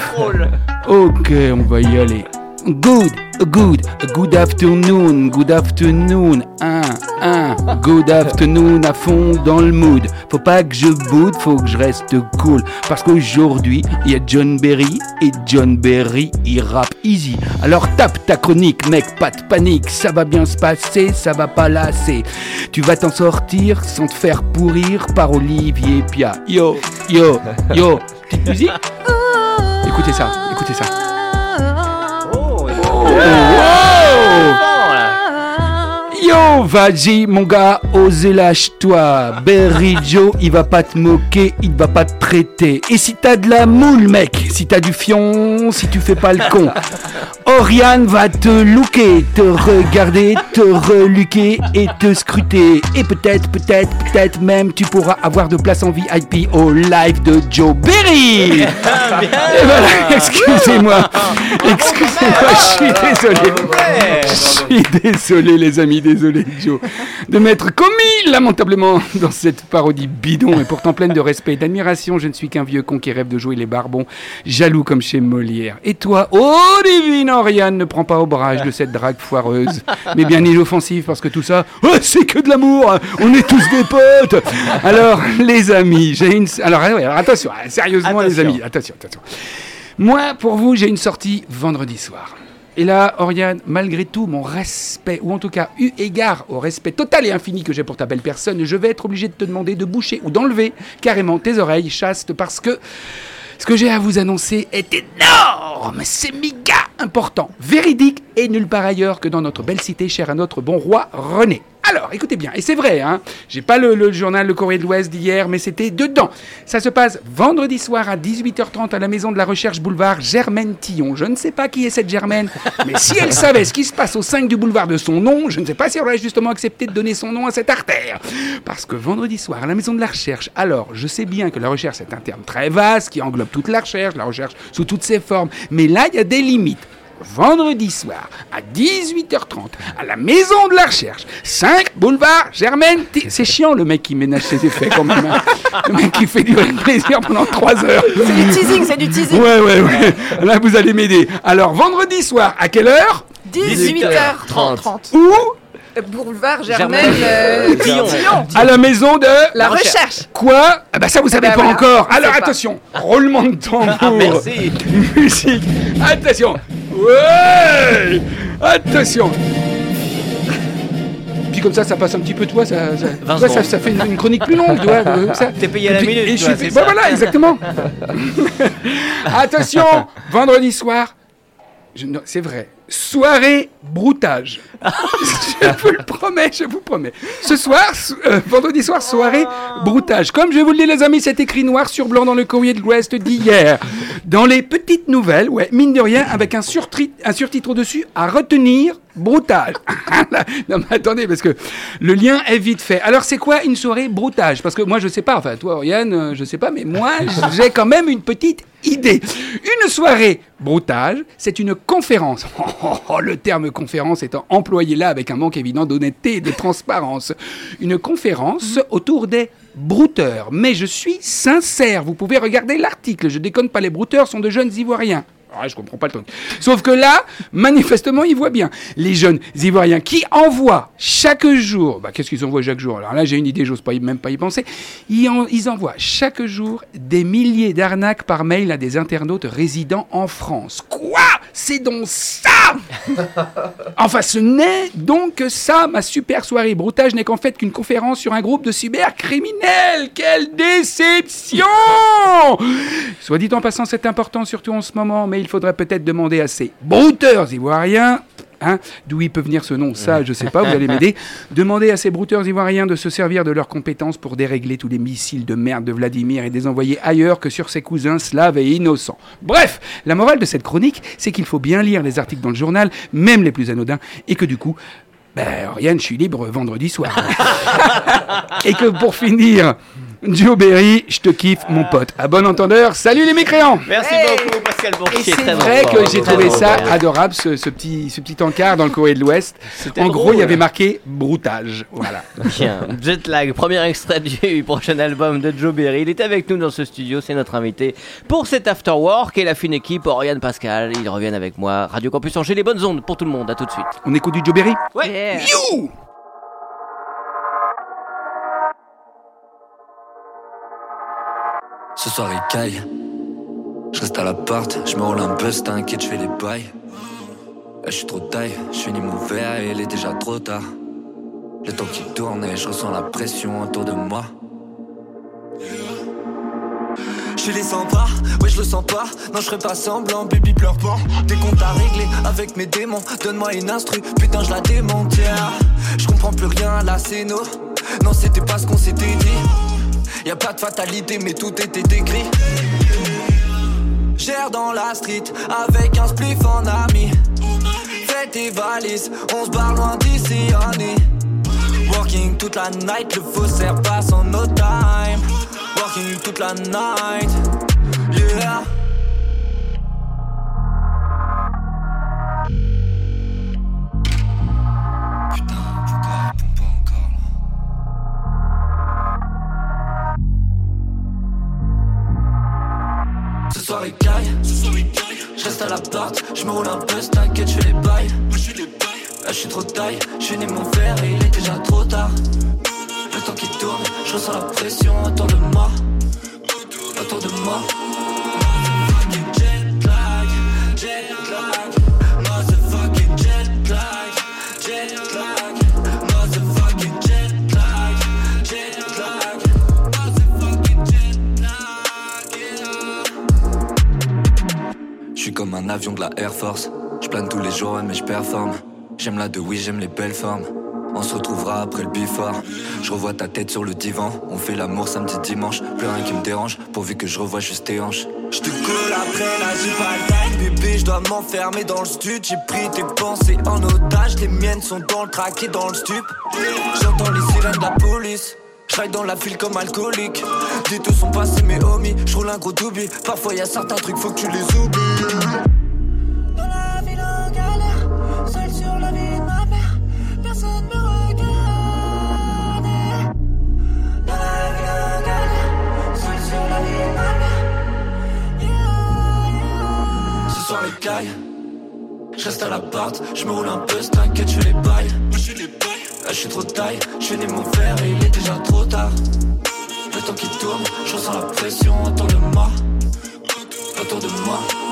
Ok, on va y aller. Good, good, good afternoon, good afternoon. Un, un, good afternoon à fond dans le mood. Faut pas que je boude, faut que je reste cool. Parce qu'aujourd'hui, il y a John Berry et John Berry, il rappe easy. Alors tape ta chronique, mec, pas de panique. Ça va bien se passer, ça va pas lasser. Tu vas t'en sortir sans te faire pourrir par Olivier Pia. Yo, yo, yo, petite musique? *laughs* Écoutez ça, écoutez ça. Yo, vas-y mon gars, ose lâche-toi. Berry Joe, il va pas te moquer, il va pas te Et si t'as de la moule, mec, si t'as du fion, si tu fais pas le con, Oriane va te looker, te regarder, te reluquer et te scruter. Et peut-être, peut-être, peut-être même tu pourras avoir de place en VIP au live de Joe Berry. Et voilà, excusez-moi, excusez-moi, je suis désolé. Je suis désolé les amis, désolé Joe, de m'être commis lamentablement dans cette parodie bidon et pourtant pleine de respect et d'admiration. Je ne suis qu'un vieux con qui rêve de jouer les barbons, jaloux comme chez Molière. Et toi, oh divine Oriane, ne prends pas au barrage de cette drague foireuse, *laughs* mais bien inoffensive parce que tout ça, oh, c'est que de l'amour, on est tous des potes. Alors les amis, j'ai une... Alors, ouais, alors, attention, sérieusement les Attention. amis, attention, attention. Moi, pour vous, j'ai une sortie vendredi soir. Et là, Oriane, malgré tout mon respect, ou en tout cas eu égard au respect total et infini que j'ai pour ta belle personne, je vais être obligé de te demander de boucher ou d'enlever carrément tes oreilles chastes parce que ce que j'ai à vous annoncer est énorme, c'est méga important, véridique et nulle part ailleurs que dans notre belle cité chère à notre bon roi René. Alors, écoutez bien, et c'est vrai, hein, j'ai pas le, journal Le Courrier de l'Ouest d'hier, mais c'était dedans. Ça se passe vendredi soir à 18h30 à la Maison de la Recherche boulevard Germaine Tillon. Je ne sais pas qui est cette Germaine, mais si elle savait ce qui se passe au 5 du boulevard de son nom, je ne sais pas si elle aurait justement accepté de donner son nom à cette artère. Parce que vendredi soir à la Maison de la Recherche, alors je sais bien que la recherche est un terme très vaste qui englobe toute la recherche, la recherche sous toutes ses formes, mais là il y a des limites. Vendredi soir à 18h30 à la Maison de la Recherche, 5 boulevard Germaine. T- C'est chiant le mec qui ménage ses effets quand même. hein. Le mec qui fait le plaisir pendant 3 heures. C'est du teasing, c'est du teasing. Ouais, ouais, ouais. Là, vous allez m'aider. Alors, vendredi soir, à quelle heure? 18h30. Où? Euh, Boulevard Germaine, euh, Dion. Dion. À la maison de... La recherche. Quoi Ah bah ça, vous savez bah pas voilà. encore. Alors, pas. attention. Roulement de tambour. Ah, merci. *laughs* Musique. Attention. Ouais Attention. Puis comme ça, ça passe un petit peu, toi, ça, ça, 20 tu vois, ça, fait une, une chronique plus longue, tu vois. euh, ça. T'es payé à la minute, et je toi, suis- c'est bah voilà, exactement. *laughs* Attention, vendredi soir, je- c'est vrai, soirée broutage. *laughs* je vous le promets, je vous promets. Ce soir, so- euh, vendredi soir, soirée broutage. Comme je vous le dis, les amis, c'est écrit noir sur blanc dans le courrier de l'Ouest d'hier. Dans les petites nouvelles, ouais, mine de rien, avec un, surtri- un surtitre au-dessus, à retenir, broutage. *laughs* non mais attendez, parce que le lien est vite fait. Alors c'est quoi une soirée broutage? Parce que moi je sais pas, enfin toi Oriane, euh, je sais pas, mais moi *laughs* j'ai quand même une petite idée. Une soirée broutage, c'est une conférence. *laughs* Oh, oh, oh, le terme conférence étant employé là avec un manque évident d'honnêteté et de transparence. Une conférence autour des brouteurs. Mais je suis sincère, vous pouvez regarder l'article, je déconne pas, les brouteurs sont de jeunes ivoiriens. Ouais, je comprends pas le truc. Sauf que là, manifestement, ils voient bien. Les jeunes ivoiriens qui envoient chaque jour, bah, qu'est-ce qu'ils envoient chaque jour? Alors là, j'ai une idée, j'ose pas même pas y penser. Ils, ils envoient chaque jour des milliers d'arnaques par mail à des internautes résidant en France. Quoi? C'est donc ça *laughs* Enfin, ce n'est donc que ça, ma super soirée. Broutage n'est qu'en fait qu'une conférence sur un groupe de cybercriminels. Quelle déception Soit dit en passant, c'est important, surtout en ce moment, mais il faudrait peut-être demander à ces brouteurs ivoiriens. Hein, D'où il peut venir ce nom, ça je sais pas, vous allez m'aider. *laughs* Demander à ces brouteurs ivoiriens de se servir de leurs compétences pour dérégler tous les missiles de merde de Vladimir et les envoyer ailleurs que sur ses cousins slaves et innocents. Bref, la morale de cette chronique, c'est qu'il faut bien lire les articles dans le journal, même les plus anodins, et que du coup, ben, Oriane, je suis libre vendredi soir. *laughs* et que pour finir, Joe Berry, je te kiffe, mon pote. À bon entendeur, salut les mécréants Merci Hey beaucoup, Pascal Et c'est très vrai bon. que j'ai trouvé bon. ça adorable, ce, ce petit, ce petit encart dans le courrier de l'Ouest. En gros, il y avait marqué broutage. Voilà. Tiens, Jetlag, premier extrait du prochain album de Joe Berry. Il est avec nous dans ce studio, c'est notre invité pour cet After Work et la fine équipe, Oriane Pascal. Ils reviennent avec moi. Radio Campus Angers, les bonnes ondes pour tout le monde. À tout de suite. On écoute du Joe Berry? Ouais. Yeah. You Ce soir il caille. Je reste à l'appart, je me roule un buzz, t'inquiète, je fais les bails. Eh, Je suis trop taille, je finis mon verre et il est déjà trop tard. Le temps qui tourne et je ressens la pression autour de moi. Je les sens pas, ouais je le sens pas Non je ferai pas semblant, baby pleure pas Des comptes à régler avec mes démons Donne-moi une instru, putain je la démonte. Je comprends plus rien à la scéno Non c'était pas ce qu'on s'était dit Y'a pas de fatalité mais tout était décrit Gère dans la street avec un spliff en ami. Fais tes valises, on se barre loin d'ici honey. Working toute la night, le faussaire passe en no time. Working toute la night, yeah porte, je me roule un peu, t'inquiète, je les bails. Là je suis trop taille, je finis mon verre et il est déjà trop tard. Le temps qui tourne, je ressens la pression autour de moi. Autour de moi. Un avion de la Air Force. Je plane tous les jours, mais je performe. J'aime la de oui, j'aime les belles formes. On se retrouvera après le bifort. Je revois ta tête sur le divan. On fait l'amour samedi dimanche. Plus rien qui me dérange, pourvu que je revois juste tes hanches. Je te colle après là, j'ai bébé. Je dois m'enfermer dans le stud. J'ai pris tes pensées en otage. Les miennes sont dans le track et dans le stup. J'entends les sirènes de la police. J'aille dans la file comme alcoolique. Des deux sont passés mes homies. Je roule un gros doobie. Parfois y a certains trucs, faut que tu les oublies. Dans la ville en galère, seul sur la vie de ma mère, personne me regarde. Dans la ville en galère, seul sur la vie de ma mère. Ce soir les cailles, je reste à l'appart, je me roule un peu, t'inquiète, je les bails. Là, je suis trop taille, je finis mon verre et il est déjà trop tard. Le temps qui tourne, je ressens la pression autour de moi. Autour de moi.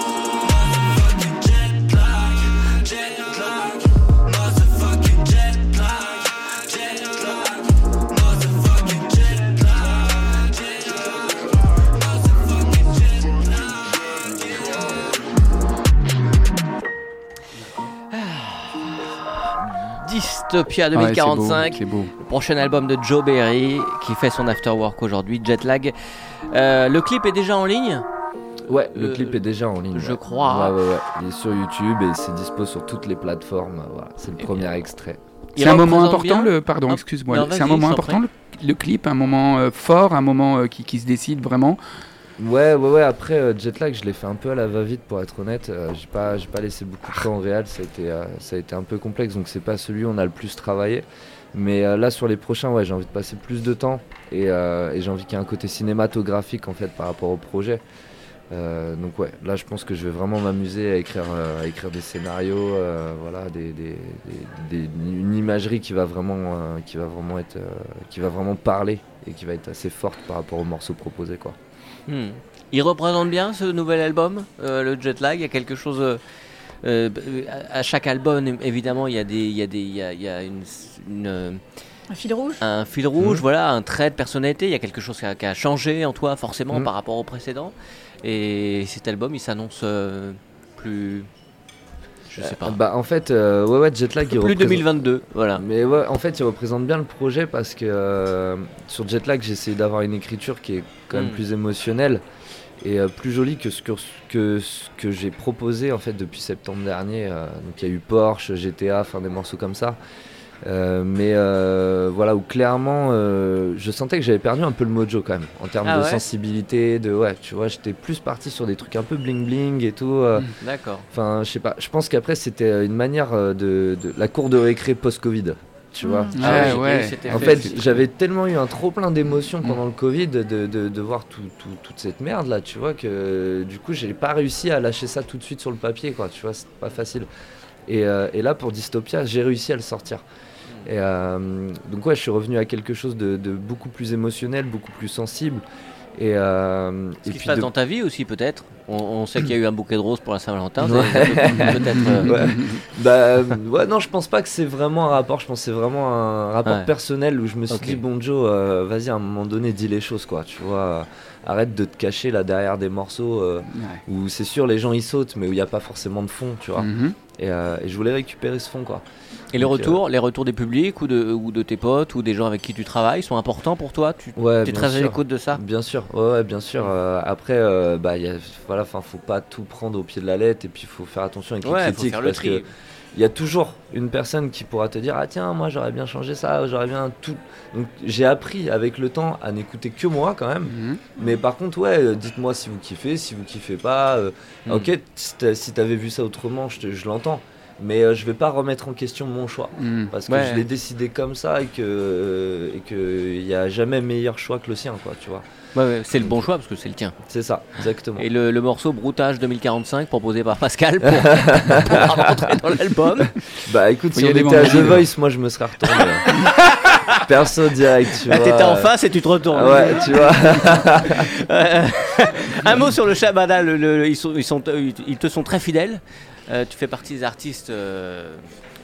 Dystopia Ouais, c'est beau, 2045. Beau. Le prochain album de Joe Berry qui fait son afterwork aujourd'hui, Jetlag. Euh, le clip est déjà en ligne? Ouais, le Euh, clip est déjà en ligne. je ouais. crois. Ouais, ouais, ouais. Il est sur YouTube et c'est dispo sur toutes les plateformes. Voilà, c'est le Et premier extrait. Il C'est un moment important, bien le pardon, excuse-moi. C'est un moment important le, le clip, un moment euh, fort, un moment euh, qui, qui se décide vraiment. Ouais, ouais, ouais. Après, euh, Jetlag, je l'ai fait un peu à la va-vite pour être honnête. Euh, j'ai pas, pas laissé beaucoup de temps au réel. Ça a été, euh, ça a été un peu complexe, donc c'est pas celui où on a le plus travaillé. Mais là, sur les prochains, ouais, j'ai envie de passer plus de temps et, j'ai envie qu'il y ait un côté cinématographique en fait par rapport au projet. Donc ouais, là, je pense que je vais vraiment m'amuser à écrire, à écrire des scénarios, voilà, des, une imagerie qui va vraiment, qui va vraiment être, qui va vraiment parler et qui va être assez forte par rapport aux morceaux proposés, quoi. Hmm. Il représente bien ce nouvel album, euh, le Jetlag. Il y a quelque chose. euh, euh, à chaque album, évidemment, il y a, des, il y a, des, il y a, il y a une, une, Un fil rouge? un fil rouge, Mhm. voilà, un trait de personnalité. Il y a quelque chose qui a, qui a changé en toi, forcément, Mhm. par rapport au précédent. Et cet album, il s'annonce euh, plus. Je sais pas. Bah en fait, euh, ouais, ouais, Jetlag, plus représente- 2022, voilà. Mais ouais, en fait, il représente bien le projet parce que euh, sur Jetlag, j'ai essayé d'avoir une écriture qui est quand même Mm. plus émotionnelle et euh, plus jolie que ce que, que, ce que j'ai proposé en fait depuis septembre dernier. euh, donc il y a eu Porsche, GTA, enfin des morceaux comme ça. Euh, mais euh, voilà, où clairement, euh, je sentais que j'avais perdu un peu le mojo quand même en termes Ah de ouais sensibilité, de ouais, tu vois, j'étais plus parti sur des trucs un peu bling bling et tout. euh, Mm. D'accord. Enfin, je sais pas. Je pense qu'après c'était une manière de, de la cour de récré post-Covid. Tu vois. Mm. Ouais, Ah ouais. En fait, j'avais tellement eu un trop plein d'émotions Mm. pendant le Covid de, de, de voir tout, tout- toute cette merde là, tu vois, que du coup j'ai pas réussi à lâcher ça tout de suite sur le papier, quoi, tu vois, c'est pas facile. Et, euh, et là pour Dystopia, j'ai réussi à le sortir. Et euh, donc ouais, je suis revenu à quelque chose de, de beaucoup plus émotionnel, beaucoup plus sensible. Et, euh, Ce et qui se passe de- dans ta vie aussi, peut-être. On, on sait qu'il y a eu un bouquet de roses pour la Saint-Valentin. Ouais. Peut-être. euh, *laughs* Ouais. Bah euh, ouais non je pense pas que c'est vraiment un rapport, je pense que c'est vraiment un rapport Ouais. personnel où je me suis dit bon Joe euh, vas-y à un moment donné dis les choses quoi, tu vois, euh, arrête de te cacher là derrière des morceaux euh, où c'est sûr les gens ils sautent mais où il n'y a pas forcément de fond tu vois, Mhm. et, euh, et je voulais récupérer ce fond quoi. Et les Donc, retours, les retours des publics ou de, ou de tes potes ou des gens avec qui tu travailles sont importants pour toi? Tu Ouais es très à l'écoute de ça? Bien sûr, ouais, ouais, bien sûr. euh, après, euh, bah, y a, voilà, enfin, faut pas tout prendre au pied de la lettre et puis faut faire attention avec les Ouais, critiques parce que il y a toujours une personne qui pourra te dire ah tiens moi j'aurais bien changé ça, j'aurais bien tout. Donc j'ai appris avec le temps à n'écouter que moi quand même. Mhm. Mais par contre ouais, euh, dites-moi si vous kiffez, si vous kiffez pas. euh, Hmm. Ok, si t'avais vu ça autrement, je l'entends. Mais euh, je vais pas remettre en question mon choix Mhm. parce que Ouais. je l'ai décidé comme ça et que euh, et que il y a jamais meilleur choix que le sien quoi, tu vois. Ouais, ouais, c'est le bon choix parce que c'est le tien. C'est ça, exactement. Et le, le morceau Broutage 2045 proposé par Pascal pour, *laughs* pour rentrer dans l'album. *laughs* Bah écoute, si on était à The. Voice, moi je me serais retourné. *laughs* Perso direct, tu Là, vois. t'étais en face et tu te retournes. Ah ouais, tu vois. Euh, un mot sur le Shabada. le- le- ils, sont, ils, sont, ils ils te sont très fidèles. Euh, tu fais partie des artistes. euh,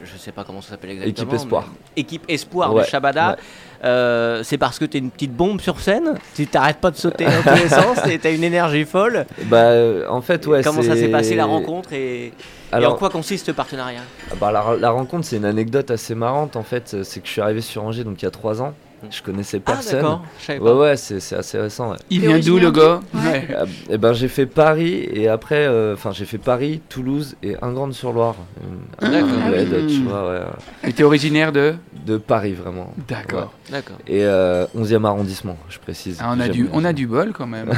je sais pas comment ça s'appelle exactement. Équipe Espoir. Équipe Espoir Ouais, de Shabada. ouais. Euh, c'est parce que t'es une petite bombe sur scène. Tu t'arrêtes pas de sauter dans tous les *laughs* sens. et T'as une énergie folle. Bah en fait, ouais. comment ça s'est passé la rencontre et, en quoi consiste ce partenariat? bah, la, la rencontre, c'est une anecdote assez marrante en fait. C'est que je suis arrivé sur Angers donc il y a trois ans. Je connaissais Ah personne. Je savais ouais, pas. ouais, c'est c'est assez récent. ouais. Il vient d'où le gars Ouais. Euh, et ben j'ai fait Paris et après, euh, enfin j'ai fait Paris, Toulouse et Ingrande-sur-Loire. Une- un D'accord. Ah tu vois, ouais, Et t'es originaire de de Paris vraiment. D'accord. D'accord. Et euh, 11e arrondissement, je précise. Ah, on, a J'aime du, on a du bol quand même.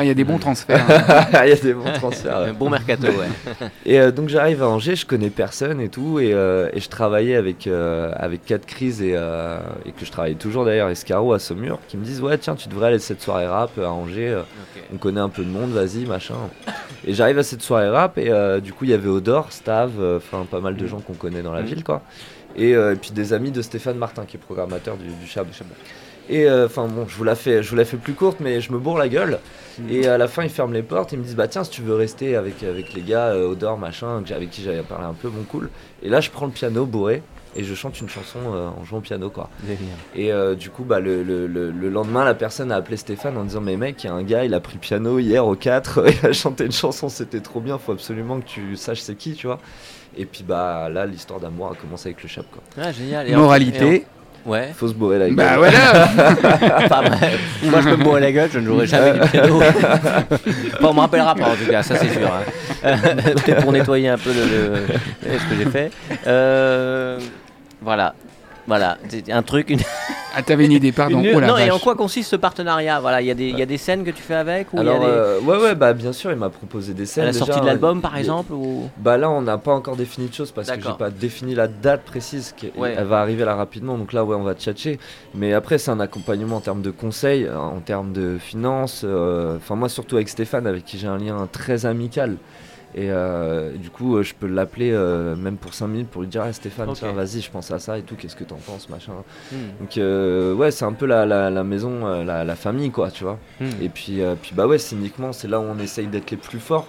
Il y a des bons transferts. hein. *laughs* Il y a des bons transferts. ouais. Un bon mercato, ouais. Et euh, donc j'arrive à Angers, je connais personne et tout, et, euh, et je travaillais avec euh, avec quatre crises et, euh, et que je travaille toujours d'ailleurs Escaro à Saumur, qui me disent ouais tiens tu devrais aller à cette soirée rap à Angers, euh, on connaît un peu de monde, vas-y machin. Et j'arrive à cette soirée rap et euh, du coup il y avait Odor, Stav, euh, enfin pas mal de Mhm. gens qu'on connaît dans la Mhm. ville quoi. Et, et puis des amis de Stéphane Martin qui est programmateur du, du Chab. Et enfin bon, je vous la fais, je vous la fais plus courte, mais je me bourre la gueule. Et à la fin ils ferment les portes, ils me disent bah tiens si tu veux rester avec avec les gars Odor machin, avec qui j'avais parlé un peu, bon cool. Et là je prends le piano bourré et je chante une chanson euh, en jouant au piano quoi. Et euh, du coup, bah, le, le- le- le lendemain, la personne a appelé Stéphane en disant Mais mec, il y a un gars, il a pris le piano hier au 4, *laughs* il a chanté une chanson, c'était trop bien, faut absolument que tu saches c'est qui, tu vois. Et puis bah là, l'histoire d'amour a commencé avec le chap, quoi. Ah, génial. Et en- Moralité. et en- Ouais. Faut se bourrer la gueule. Bah voilà. *laughs* Pas vrai. *laughs* Moi, je peux me bourrer la gueule, je ne jouerai jamais du piano. *laughs* Bon, on me rappellera pas en tout cas, ça c'est sûr. hein. Peut-être pour nettoyer un peu le, le- ce que j'ai fait. Euh, voilà. Voilà, c'est un truc, une, *laughs* Ah, t'avais une idée, pardon. une- Oh la Non, et en quoi consiste ce partenariat? Voilà, il y, a des- il y a des scènes que tu fais avec ou il y a Alors, des- euh, ouais, ouais, bah bien sûr, il m'a proposé des à scènes. la déjà, sortie de euh, l'album par exemple ou... Bah là, on n'a pas encore défini de choses parce que j'ai pas défini la date précise. qui- Ouais. Elle va arriver là rapidement, donc là, ouais, on va tchatcher. Mais après, c'est un accompagnement en termes de conseils, euh, en termes de finances. euh, Enfin, moi, surtout avec Stéphane, avec qui j'ai un lien très amical. Et euh, du coup, euh, je peux l'appeler euh, même pour 5 minutes pour lui dire ah, Stéphane, vas-y, je pense à ça et tout, qu'est-ce que t'en penses, machin. Hmm, Donc, euh, ouais, c'est un peu la, la, la maison, la, la famille, quoi, tu vois. hmm. Et puis, euh, puis bah ouais, cyniquement, c'est là où on essaye d'être les plus forts.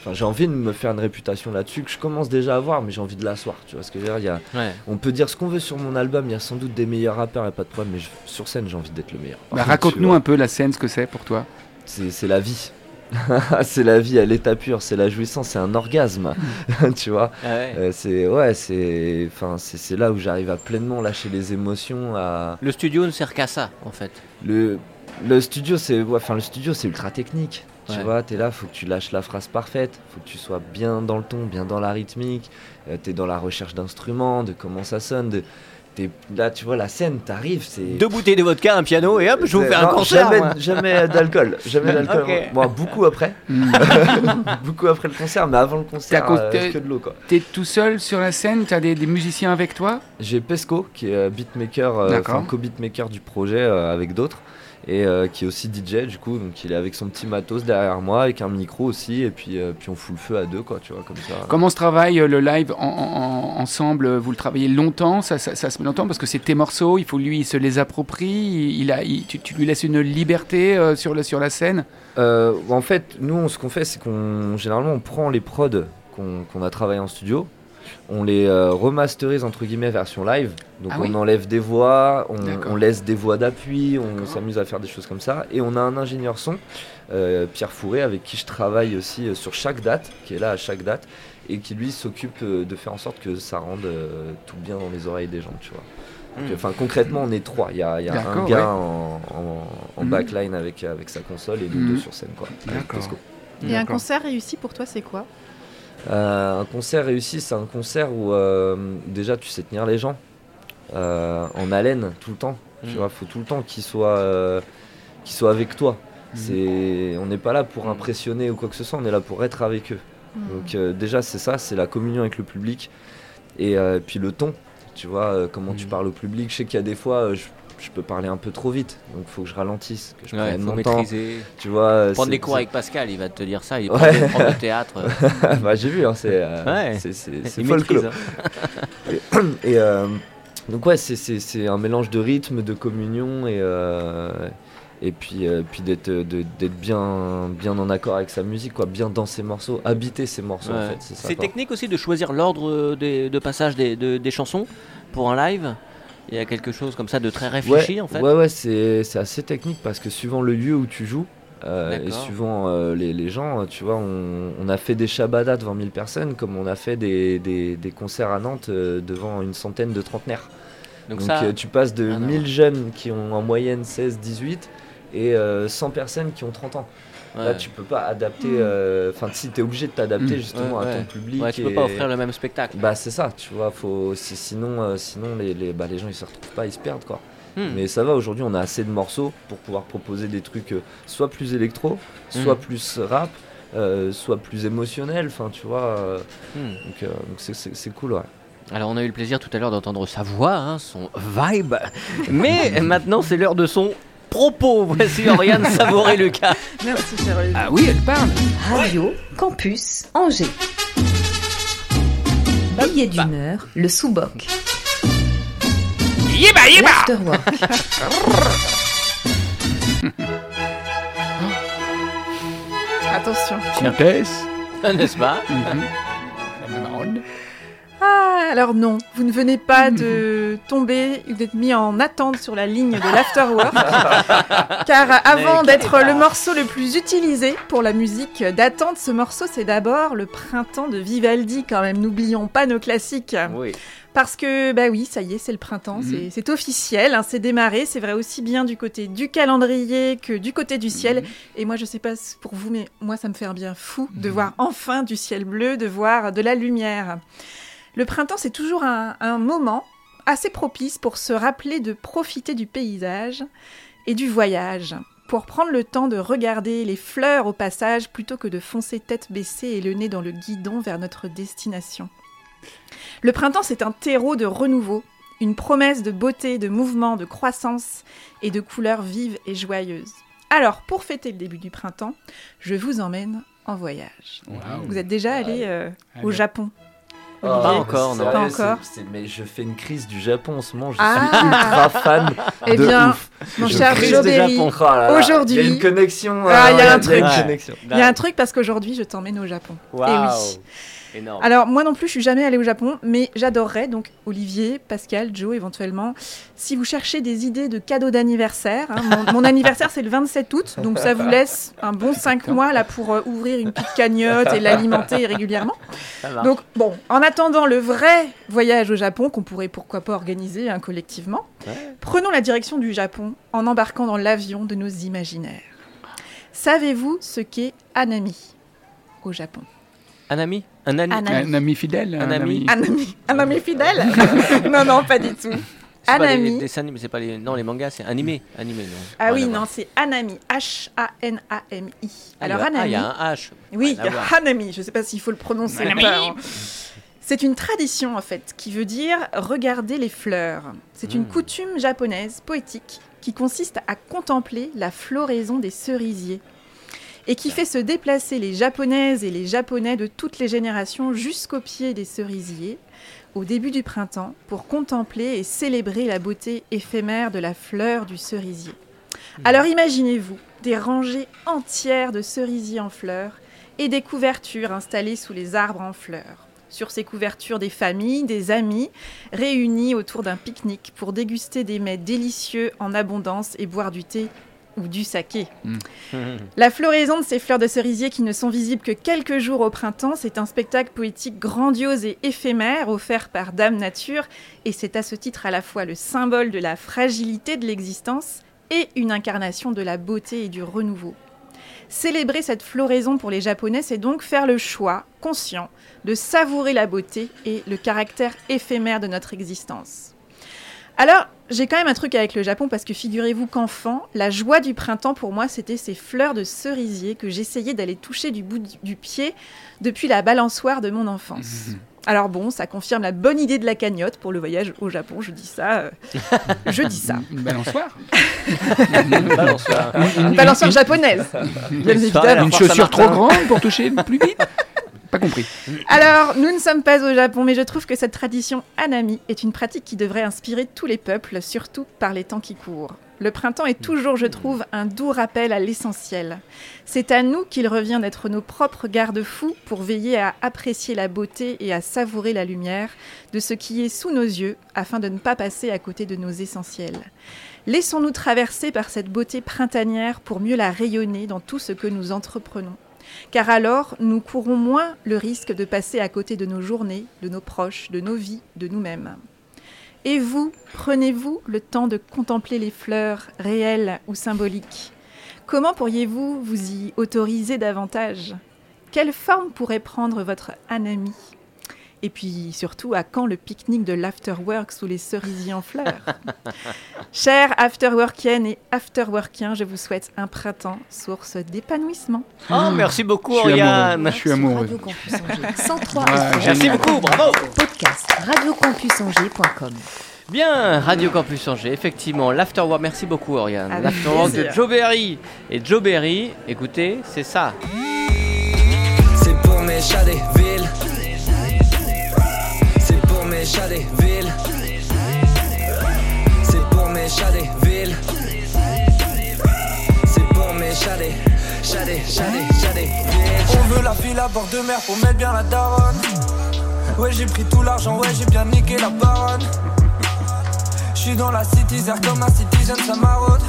Enfin, j'ai envie de me faire une réputation là-dessus que je commence déjà à avoir, mais j'ai envie de l'asseoir. Tu vois ce que je veux dire Il y a- Ouais. On peut dire ce qu'on veut sur mon album, il y a sans doute des meilleurs rappeurs, a pas de problème, mais je- sur scène, j'ai envie d'être le meilleur. Bah, Raconte-nous un peu la scène, ce que c'est pour toi. C'est c'est la vie. *laughs* c'est la vie à l'état pur, c'est la jouissance, c'est un orgasme. *laughs* tu vois Ah ouais. Euh, C'est ouais, c'est enfin c'est là où j'arrive à pleinement lâcher les émotions, à Le studio ne sert qu'à ça en fait. le le studio c'est ouais, enfin le studio c'est ultra technique. Tu Ouais. vois, t'es là, faut que tu lâches la phrase parfaite, faut que tu sois bien dans le ton, bien dans la rythmique, euh, t'es dans la recherche d'instruments, de comment ça sonne, de là, tu vois la scène, t'arrives, c'est Deux bouteilles de vodka, un piano et hop, je vous fais un concert. Jamais, d'alcool, jamais d'alcool. Beaucoup après, *laughs* beaucoup après le concert, mais avant le concert, euh, que de l'eau quoi. T'es tout seul sur la scène, t'as des, des musiciens avec toi? J'ai Pesco qui est euh, beatmaker, euh, co-beatmaker du projet euh, avec d'autres et euh, qui est aussi DJ du coup, donc il est avec son petit matos derrière moi avec un micro aussi. Et puis euh, puis on fout le feu à deux quoi, tu vois comme ça. Comment se travaille euh, le live en- en- en- ensemble? Vous le travaillez longtemps? Ça, ça- ça se met longtemps? Parce que c'est tes morceaux, il faut lui il se les approprie, il, a, il- tu, tu lui laisses une liberté sur, le, sur la scène? En fait, nous, on- ce qu'on fait, c'est qu'on généralement on prend les prods qu'on qu'on a travaillé en studio, on les euh, remasterise entre guillemets version live. Donc Ah on oui enlève des voix, on, laisse des voix d'appui, on s'amuse à faire des choses comme ça. Et on a un ingénieur son, euh, Pierre Fourré, avec qui je travaille aussi euh, sur chaque date, qui est là à chaque date, et qui lui s'occupe euh, de faire en sorte que ça rende euh, tout bien dans les oreilles des gens, tu vois. Hmm. Enfin, concrètement, on est trois. Il y a, il y a un gars ouais. en, en- en Mhm. backline avec, avec sa console et nous Mhm. deux sur scène, quoi. Et un concert réussi pour toi, c'est quoi? Euh, un concert réussi, c'est un concert où euh, déjà tu sais tenir les gens euh, en haleine tout le temps. Tu Mm. vois, faut tout le temps qu'ils soient, euh, qu'ils soient avec toi. Mhm. C'est, on n'est pas là pour Mm. impressionner ou quoi que ce soit, on est là pour être avec eux. Donc euh, déjà c'est ça, c'est la communion avec le public et euh, puis le ton. Tu vois euh, comment tu Mm. parles au public. Je sais qu'il y a des fois euh, je, je peux parler un peu trop vite, donc faut que je ralentisse, que je Ouais, prenne faut mon temps. maîtriser. Tu vois, Prendre des cours avec Pascal, il va te dire ça. Il Ouais. de- prof de théâtre. *laughs* bah, j'ai vu, hein, c'est, euh, Ouais. c'est, il folklore. hein. *laughs* Et euh, donc ouais, c'est, c'est, c'est un mélange de rythme, de communion et, euh, et puis, euh, puis d'être, bien, bien en accord avec sa musique, quoi, bien dans ses morceaux, habiter ses morceaux en Ouais. fait. C'est, technique aussi de choisir l'ordre des- de passage des, de- des chansons pour un live? Il y a quelque chose comme ça de très réfléchi ouais, en fait. Ouais, ouais, c'est, assez technique parce que suivant le lieu où tu joues, euh, et suivant euh, les, les gens, tu vois, on, on a fait des shabadas devant 1000 personnes comme on a fait des, des, des concerts à Nantes euh, devant une centaine de trentenaires. Donc, Donc, ça, tu passes de à 1000 voir. jeunes qui ont en moyenne 16, 18 et euh, 100 personnes qui ont 30 ans. Là, tu peux pas adapter. Mm. euh, Enfin, si tu es obligé de t'adapter Mm. justement Ouais, à ouais. ton public. Ouais, tu peux et- pas offrir le même spectacle. Bah, c'est ça, tu vois. Faut... si- Sinon, euh, sinon les, les, bah, les gens ils se retrouvent pas, ils se perdent quoi. Hmm. Mais ça va, aujourd'hui on a assez de morceaux pour pouvoir proposer des trucs euh, soit plus électro, soit plus rap, euh, soit plus émotionnel. Enfin, tu vois. euh, Hmm. donc, euh, donc c'est- c'est c'est cool, ouais. Alors on a eu le plaisir tout à l'heure d'entendre sa voix, hein, son vibe. Mais maintenant c'est l'heure de son propos. Voici Oriane Savouré-Lucas. *laughs* Merci, cher Olivier. Ah oui, elle parle. Radio Campus Angers. Billet d'humeur, le sous-boc. Yéba, yéba. *laughs* Attention. Comtesse. N'est-ce pas? La baronne. Ah, alors non, vous ne venez pas *laughs* de tomber ou d'être mis en attente sur la ligne de l'afterwork, *laughs* car avant d'être le morceau le plus utilisé pour la musique d'attente, ce morceau c'est d'abord le printemps de Vivaldi quand même, n'oublions pas nos classiques. Oui. Parce que, bah oui, ça y est, c'est le printemps, Mhm. c'est- officiel, hein, c'est démarré, c'est vrai aussi bien du côté du calendrier que du côté du ciel. Et moi, je sais pas pour vous, mais moi, ça me fait un bien fou de voir enfin du ciel bleu, de voir de la lumière. Le printemps, c'est toujours un, un moment assez propice pour se rappeler de profiter du paysage et du voyage, pour prendre le temps de regarder les fleurs au passage plutôt que de foncer tête baissée et le nez dans le guidon vers notre destination. Le printemps, c'est un terreau de renouveau, une promesse de beauté, de mouvement, de croissance et de couleurs vives et joyeuses. Alors, pour fêter le début du printemps, je vous emmène en voyage. Vous êtes déjà allé euh, au. Japon? Oh, Pas encore, non. Pas encore. Mais je fais une crise du Japon en ce moment. Je Ah. suis ultra fan. *laughs* Eh de bien, ouf. mon Je cher. Oh là là, aujourd'hui- Il y a une connexion. Ah, il y a euh, un truc. il y a un truc parce qu'aujourd'hui, je t'emmène au Japon. Waouh. Eh oui. Énorme. Alors moi non plus, je suis jamais allée au Japon, mais j'adorerais donc Olivier, Pascal, Joe éventuellement. Si vous cherchez des idées de cadeaux d'anniversaire, hein, mon, mon anniversaire c'est le 27 août, donc ça vous laisse un bon 5 mois là pour euh, ouvrir une petite cagnotte et l'alimenter régulièrement. Donc bon, en attendant le vrai voyage au Japon qu'on pourrait pourquoi pas organiser hein, collectivement, Ouais. prenons la direction du Japon en embarquant dans l'avion de nos imaginaires. Savez-vous ce qu'est Anami au Japon? Un ami? Un ami Anami. Un ami fidèle Un ami. Un ami, un ami fidèle? Non, non, pas du tout. C'est pas Anami. les dessins animés, c'est pas les... Non, les mangas, c'est animé. Animé, non. Ah oui, non, c'est Anami. H-A-N-A-M-I. Ah, Alors, il y a- Ah, il Anami. y a un H. Oui. Hanami. Je ne sais pas s'il faut le prononcer. hein. C'est une tradition, en fait, qui veut dire regarder les fleurs. C'est une Hmm. coutume japonaise poétique qui consiste à contempler la floraison des cerisiers et qui fait se déplacer les japonaises et les japonais de toutes les générations jusqu'au pied des cerisiers au début du printemps pour contempler et célébrer la beauté éphémère de la fleur du cerisier. Alors imaginez-vous des rangées entières de cerisiers en fleurs et des couvertures installées sous les arbres en fleurs. Sur ces couvertures, des familles, des amis réunis autour d'un pique-nique pour déguster des mets délicieux en abondance et boire du thé ou du saké. La floraison de ces fleurs de cerisier qui ne sont visibles que quelques jours au printemps, c'est un spectacle poétique grandiose et éphémère offert par Dame Nature, et c'est à ce titre à la fois le symbole de la fragilité de l'existence et une incarnation de la beauté et du renouveau. Célébrer cette floraison pour les Japonais, c'est donc faire le choix conscient de savourer la beauté et le caractère éphémère de notre existence. Alors, j'ai quand même un truc avec le Japon parce que figurez-vous qu'enfant, la joie du printemps pour moi, c'était ces fleurs de cerisier que j'essayais d'aller toucher du bout du, pied depuis la balançoire de mon enfance. Alors bon, ça confirme la bonne idée de la cagnotte pour le voyage au Japon, je dis ça. euh, je dis ça. *laughs* Une balançoire *laughs* Balançoire. Une balançoire japonaise, bien évidemment. Une chaussure trop grande pour toucher plus vite Alors, nous ne sommes pas au Japon, mais je trouve que cette tradition Anami est une pratique qui devrait inspirer tous les peuples, surtout par les temps qui courent. Le printemps est toujours, je trouve, un doux rappel à l'essentiel. C'est à nous qu'il revient d'être nos propres garde-fous pour veiller à apprécier la beauté et à savourer la lumière de ce qui est sous nos yeux afin de ne pas passer à côté de nos essentiels. Laissons-nous traverser par cette beauté printanière pour mieux la rayonner dans tout ce que nous entreprenons car alors nous courons moins le risque de passer à côté de nos journées, de nos proches, de nos vies, de nous-mêmes. Et vous, prenez-vous le temps de contempler les fleurs réelles ou symboliques? Comment pourriez-vous vous y autoriser davantage? Quelle forme pourrait prendre votre anami Et puis surtout, à quand le pique-nique de l'afterwork sous les cerisiers en fleurs *laughs* Chers afterworkiennes et afterworkiens, je vous souhaite un printemps source d'épanouissement. Oh, merci beaucoup, Je suis Oriane. amoureux. Je suis amoureux. Radio Campus Angers 103 Ouais, FM. Merci beaucoup, bravo. Podcast radiocampusangers.com. Bien, Radio Campus Angers, effectivement, l'Afterwork, merci beaucoup Oriane. L'Afterwork de. Joe Berry. Et Joe Berry, écoutez, c'est ça. C'est pour mes chats des villes. C'est pour mes chats des villes. C'est pour mes chats des villes. C'est pour mes chats des. On veut la ville à bord de mer pour mettre bien la daronne. Ouais, j'ai pris tout l'argent, ouais, j'ai bien niqué la baronne. J'suis dans la city, zère comme un citizen, ça maraude.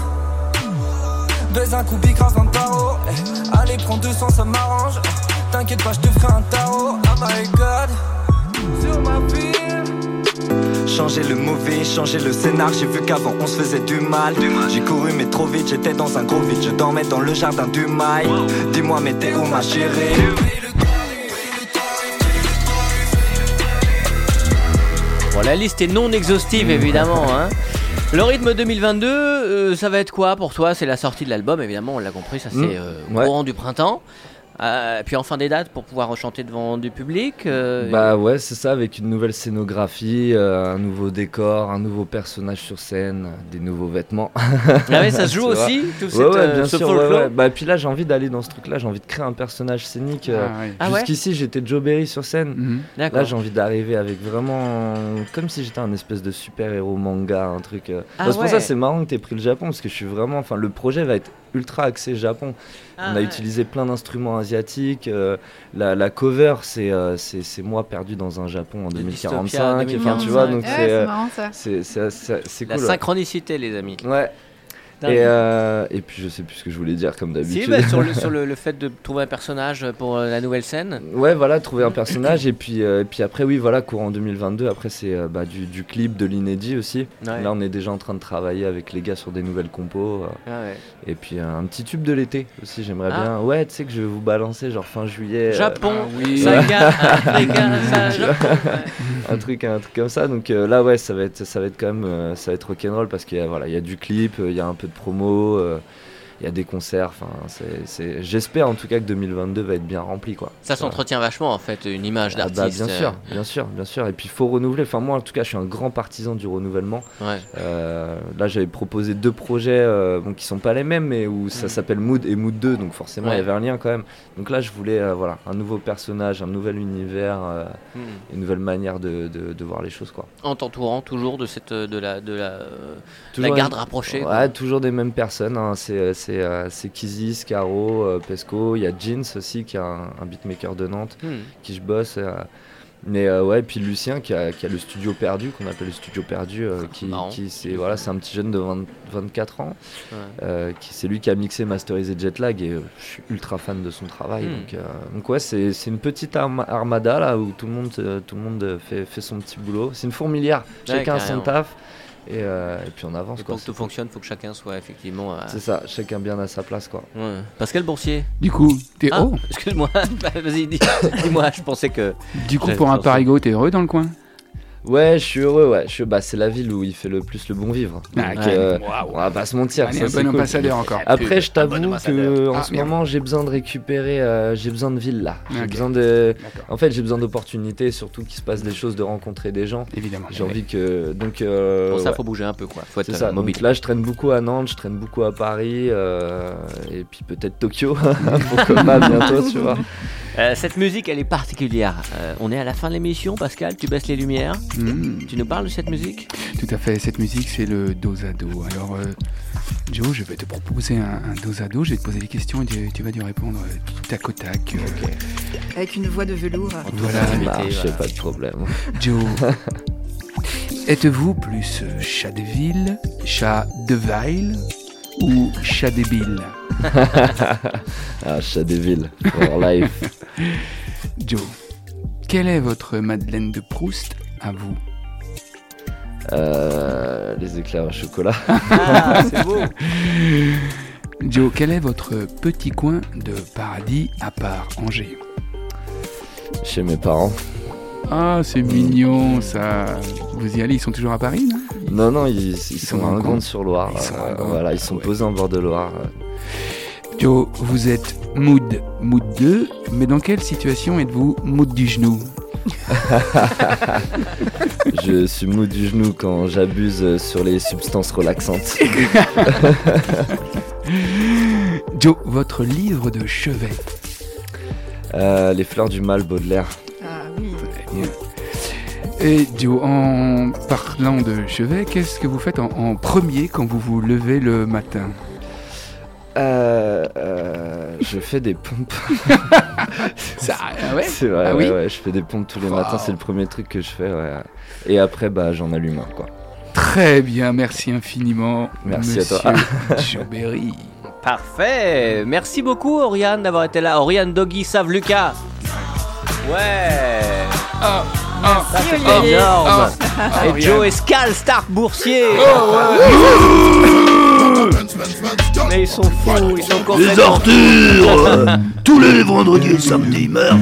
Baise un coup, bicrave un tarot. Eh, Allez, prends 200, ça m'arrange. T'inquiète pas, je te ferai un tarot. Oh my god. Sur ma ville. Changer le mauvais, changer le scénar. J'ai vu qu'avant on se faisait du mal. J'ai couru mais trop vite, j'étais dans un gros vide. Je dormais dans le jardin du mail. Dis-moi, mais t'es où ma chérie? Bon, la liste est non exhaustive évidemment. hein. Le rythme 2022, euh, ça va être quoi pour toi? C'est la sortie de l'album, évidemment, on l'a compris, ça c'est Mm. euh, au Ouais. courant du printemps. Euh, puis enfin des dates pour pouvoir rechanter devant du public. euh, Bah ouais, c'est ça, avec une nouvelle scénographie, euh, un nouveau décor, un nouveau personnage sur scène, des nouveaux vêtements. Ah ouais, ça *laughs* se joue aussi, tout ouais, cette, ouais, euh, bien ce sûr. ouais, folklore ouais. Bah, et puis là, j'ai envie d'aller dans ce truc-là, j'ai envie de créer un personnage scénique. euh, Ah, ouais. Ah ouais Jusqu'ici, j'étais Joe Berry sur scène. D'accord. Là, j'ai envie d'arriver avec vraiment. Comme si j'étais un espèce de super-héros manga, un truc. euh. Ah Bah, c'est pour ça c'est marrant que t'aies pris le Japon, parce que je suis vraiment. Enfin, le projet va être ultra axé Japon. Ah On a ouais. utilisé plein d'instruments asiatiques. euh, la, la cover, c'est euh, c'est moi perdu dans un Japon en De 2045. Dystopia Enfin, 2045. tu vois, donc Ouais, c'est. euh, La cool. ouais. synchronicité, les amis. Ouais. Et, euh, et puis je sais plus ce que je voulais dire comme Si, d'habitude. bah, sur, le, *laughs* sur le, le fait de trouver un personnage pour euh, la nouvelle scène. Ouais, voilà, trouver un personnage et puis, euh, et puis après, oui, voilà, courant 2022. Après, c'est euh, bah, du, du clip, de l'inédit aussi. Ouais. Là, on est déjà en train de travailler avec les gars sur des nouvelles compos. euh, Ah ouais. et puis euh, un petit tube de l'été aussi, j'aimerais Ah. bien. Ouais, tu sais que je vais vous balancer genre fin juillet. euh, Japon, Ah oui. saga, *laughs* Africa, ça, Japon. Ouais. *laughs* un truc un truc comme ça donc euh, là ouais ça va être ça va être quand même euh, ça va être rock'n'roll parce qu'il y a voilà il y a du clip il y a un peu promo euh, il y a des concerts enfin c'est j'espère en tout cas que 2022 va être bien rempli quoi Ça s'entretient vachement en fait, une image Ah d'artiste. bah, bien sûr bien sûr bien sûr et puis il faut renouveler enfin moi en tout cas je suis un grand partisan du renouvellement euh, ouais. Euh, là j'avais proposé deux projets euh, bon, qui sont pas les mêmes mais où ça Mhm. s'appelle Mood et Mood 2 donc forcément il Ouais. y avait un lien quand même donc là je voulais euh, voilà un nouveau personnage un nouvel univers euh, Hmm. une nouvelle manière de, de- de voir les choses quoi En t'entourant toujours de cette de la de la, euh, garde rapprochée. Ouais, toujours des mêmes personnes. hein. C'est c'est euh, c'est Kizzy, Scaro, euh, Pesco. Il y a Jeans aussi, qui est un, un beatmaker de Nantes, Hmm. qui je bosse. euh. Mais euh, ouais, puis Lucien qui a, qui a le studio perdu, qu'on appelle le studio perdu, euh, qui, c'est voilà, c'est un petit jeune de 20 24 ans, Ouais. euh, qui c'est lui qui a mixé, masterisé Jetlag et je suis ultra fan de son travail. Hmm. Donc, donc ouais, c'est une petite arma- armada là où tout le monde tout le monde fait, fait son petit boulot. C'est une fourmilière, Ouais, chacun a son taf et, euh, et puis on avance Et quoi. pour que tout fonctionne, faut que chacun soit effectivement. euh, C'est ça, chacun bien à sa place quoi. ouais. Pascal Boursier. Du coup, t'es Ah, oh, *laughs* excuse-moi. *laughs* Bah, Vas-y, dis- dis-moi. je pensais que. du coup pour un parigo, t'es heureux dans le coin? Ouais, je suis heureux, ouais. Je suis- bah, c'est la ville où il fait le plus le bon vivre. Ah, Donc, ok. euh, Waouh. on va pas se mentir. Allez, ça, un bon cool. ambassadeur encore. Après, je t'avoue bon que en Ah, ce merde. moment, j'ai besoin de récupérer, euh, j'ai besoin de ville là. J'ai besoin de. En fait, j'ai besoin d'opportunités, surtout qu'il se passe des choses, de rencontrer des gens. évidemment. J'ai envie que. Donc. euh, Pour ça, ouais. faut bouger un peu, quoi. Faut être C'est euh, ça. Donc mobile. là, je traîne beaucoup à Nantes, je traîne beaucoup à Paris, euh, et puis peut-être Tokyo. *laughs* Pourquoi pas bientôt, tu vois. Euh, cette musique, elle est particulière. Euh, on est à la fin de l'émission, Pascal. Tu baisses les lumières. Hmm, Tu nous parles de cette musique? Tout à fait, cette musique c'est le dos à dos. Alors, euh, Joe, je vais te proposer un, un dos à dos, je vais te poser des questions et tu, tu vas dû répondre tac au tac. euh, Avec une voix de velours. Voilà, Ça marche, voilà. pas de problème. *laughs* Joe, êtes-vous plus chat de ville, chat de ville ou chat débile? *laughs* Ah, chat des villes, for life. Joe, quelle est votre Madeleine de Proust à vous Euh, les éclairs au chocolat. *laughs* Ah, c'est beau. Joe, quel est votre petit coin de paradis à part Angers Chez mes parents. Ah, c'est mignon ça. Vous y allez, ils sont toujours à Paris, non? Non, non, ils, ils sont sont en. Ils sont à euh, voilà, ils sont ouais. posés en bord de Loire. Joe, vous êtes mood, mood 2, mais dans quelle situation êtes-vous mood du genou *laughs* Je suis mou du genou quand j'abuse sur les substances relaxantes. *laughs* Joe, votre livre de chevet. Euh, les fleurs du mal, Baudelaire. Ah oui. Et Joe, en parlant de chevet, qu'est-ce que vous faites en, en premier quand vous vous levez le matin? Euh, euh, je fais des pompes. *laughs* Ça, ah ouais C'est vrai, Ah ouais, oui ouais, je fais des pompes tous les Wow. matins, c'est le premier truc que je fais. ouais. Et après, bah, j'en allume un, quoi. Très bien, merci infiniment. Merci à toi. *laughs* Joe Berry. Parfait. Merci beaucoup, Oriane, d'avoir été là. Oriane, Doggy, Save, Lucas. Ouais. Ah, Ça, c'est Olivier. énorme. ah, Et. Joe Escal, Stark Boursier. Oh, ouais. Mais ils sont fous, ils sont complètement... Les Arthur *laughs* Tous les vendredis et samedis, merde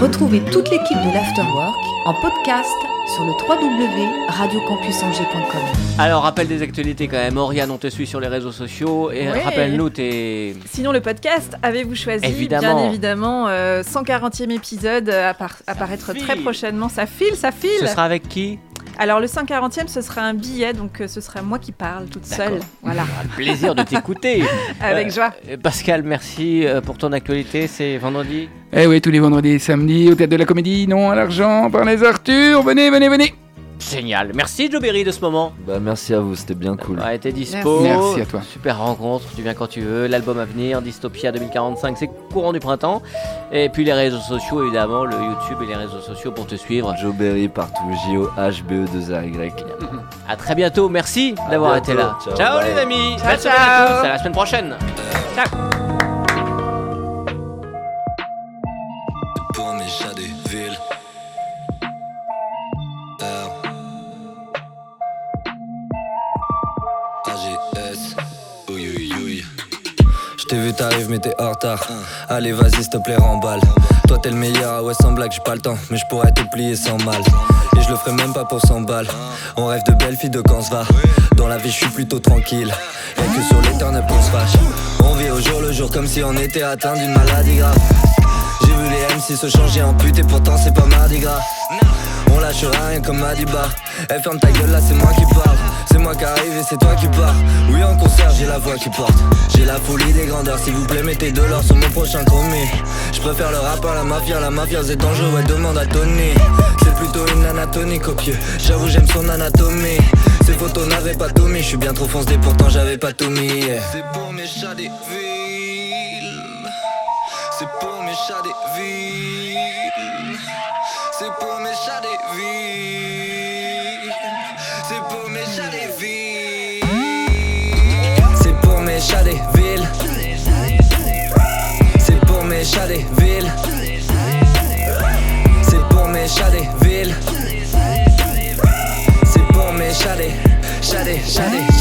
Retrouvez toute l'équipe de l'Afterwork en podcast sur le www.radiocampusangers.com. Alors, rappel des actualités quand même. Oriane, on te suit sur les réseaux sociaux. Et Ouais. rappelle-nous tes... Sinon, le podcast, avez-vous choisi? Évidemment. Bien évidemment, euh, 140e épisode euh, appara- apparaître très prochainement. Ça file, ça file. Ce sera avec qui? Alors, le 140e, ce sera un billet, donc euh, ce sera moi qui parle toute seule. Voilà, *laughs* plaisir de t'écouter. *laughs* avec Euh, joie. Euh, Pascal, merci pour ton actualité. C'est vendredi. Eh oui, tous les vendredis et samedis, au théâtre de la comédie, non à l'argent, par les Arthur. Venez, venez, venez. Génial. Merci, Joe Berry, de ce moment. Bah, merci à vous, c'était bien cool. Ouais, t'es dispo. Merci à toi. Super rencontre, tu viens quand tu veux. L'album à venir, Dystopia 2045, c'est courant du printemps. Et puis les réseaux sociaux, évidemment, le YouTube et les réseaux sociaux pour te suivre. Joe Berry partout, J-O-H-B-E-2-R-Y. *laughs* À très bientôt, merci À d'avoir été là. Ciao, les amis. Ciao, à ciao. tous, à la semaine prochaine. pour t'ai vu t'arrives mais t'es en retard. Allez vas-y s'il te plaît remballe. Toi t'es le meilleur, ah ouais sans blague j'ai pas le temps. Mais je pourrais te plier sans mal. Et je le ferai même pas pour 100 balles. On rêve de belles filles de quand se va. Dans la vie je suis plutôt tranquille. Y'a que sur l'éternel qu'on se fâche. On vit au jour le jour comme si on était atteint d'une maladie grave. J'ai vu les MC se changer en pute et pourtant c'est pas mardi gras On lâche rien comme Madiba. Eh ferme ta gueule là c'est moi qui parle. C'est moi qui arrive et c'est toi qui pars. Oui en concert j'ai la voix qui porte. J'ai la folie des grandeurs s'il vous plaît mettez de l'or sur mon prochain chromé Je préfère le rap à la mafia La mafia c'est dangereux ouais demande à Tony. C'est plutôt une anatomie copieux. J'avoue j'aime son anatomie. Ces photos n'avaient pas mis. Je suis bien trop foncé pourtant j'avais pas mis C'est pour mes chats des villes. C'est pour mes chats des villes. C'est pour mes chats des villes. C'est pour mes chats des villes. C'est pour mes chats des villes. C'est pour mes chats des villes. C'est pour mes chats des villes. C'est pour mes chats des chats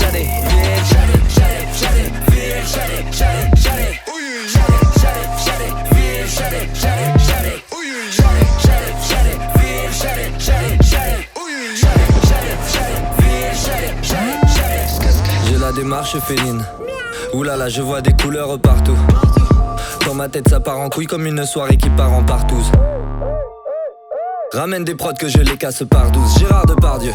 démarche féline. Oulala, je vois des couleurs partout. Dans ma tête, ça part en couille comme une soirée qui part en partouze. Ramène des prods que je les casse par douze. Gérard Depardieu.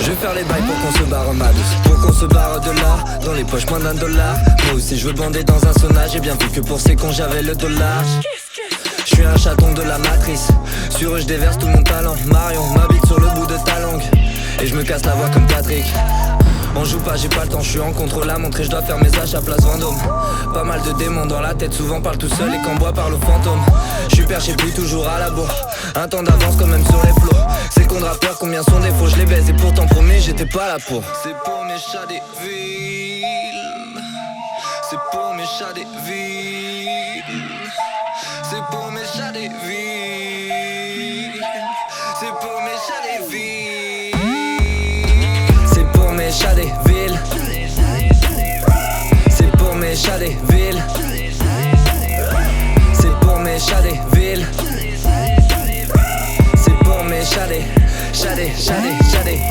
Je vais faire les bails pour qu'on se barre ma douce Pour qu'on se barre de là Dans les poches moins d'un dollar Moi aussi je veux bander dans un sauna J'ai bien vu que pour ces cons j'avais le dollar Je suis un chaton de la matrice Sur eux je déverse tout mon talent Marion m'habite sur le bout de ta langue Et je me casse la voix comme Patrick on joue pas, j'ai pas le temps, je suis en contrôle à montrer, je dois faire mes achats place Vendôme. Pas mal de démons dans la tête, souvent parle tout seul et quand bois parle aux fantômes. Je suis perché plus toujours à la bourre, un temps d'avance quand même sur les flots. Ces cons de rappeurs, combien sont défauts, je les baise et pourtant promis, j'étais pas là pour. C'est pour mes chats des villes, c'est pour mes chats des villes, c'est pour mes chats des villes, chats des villes. C'est pour mes chats des villes. C'est pour mes chats des chats des chats des chats des villes.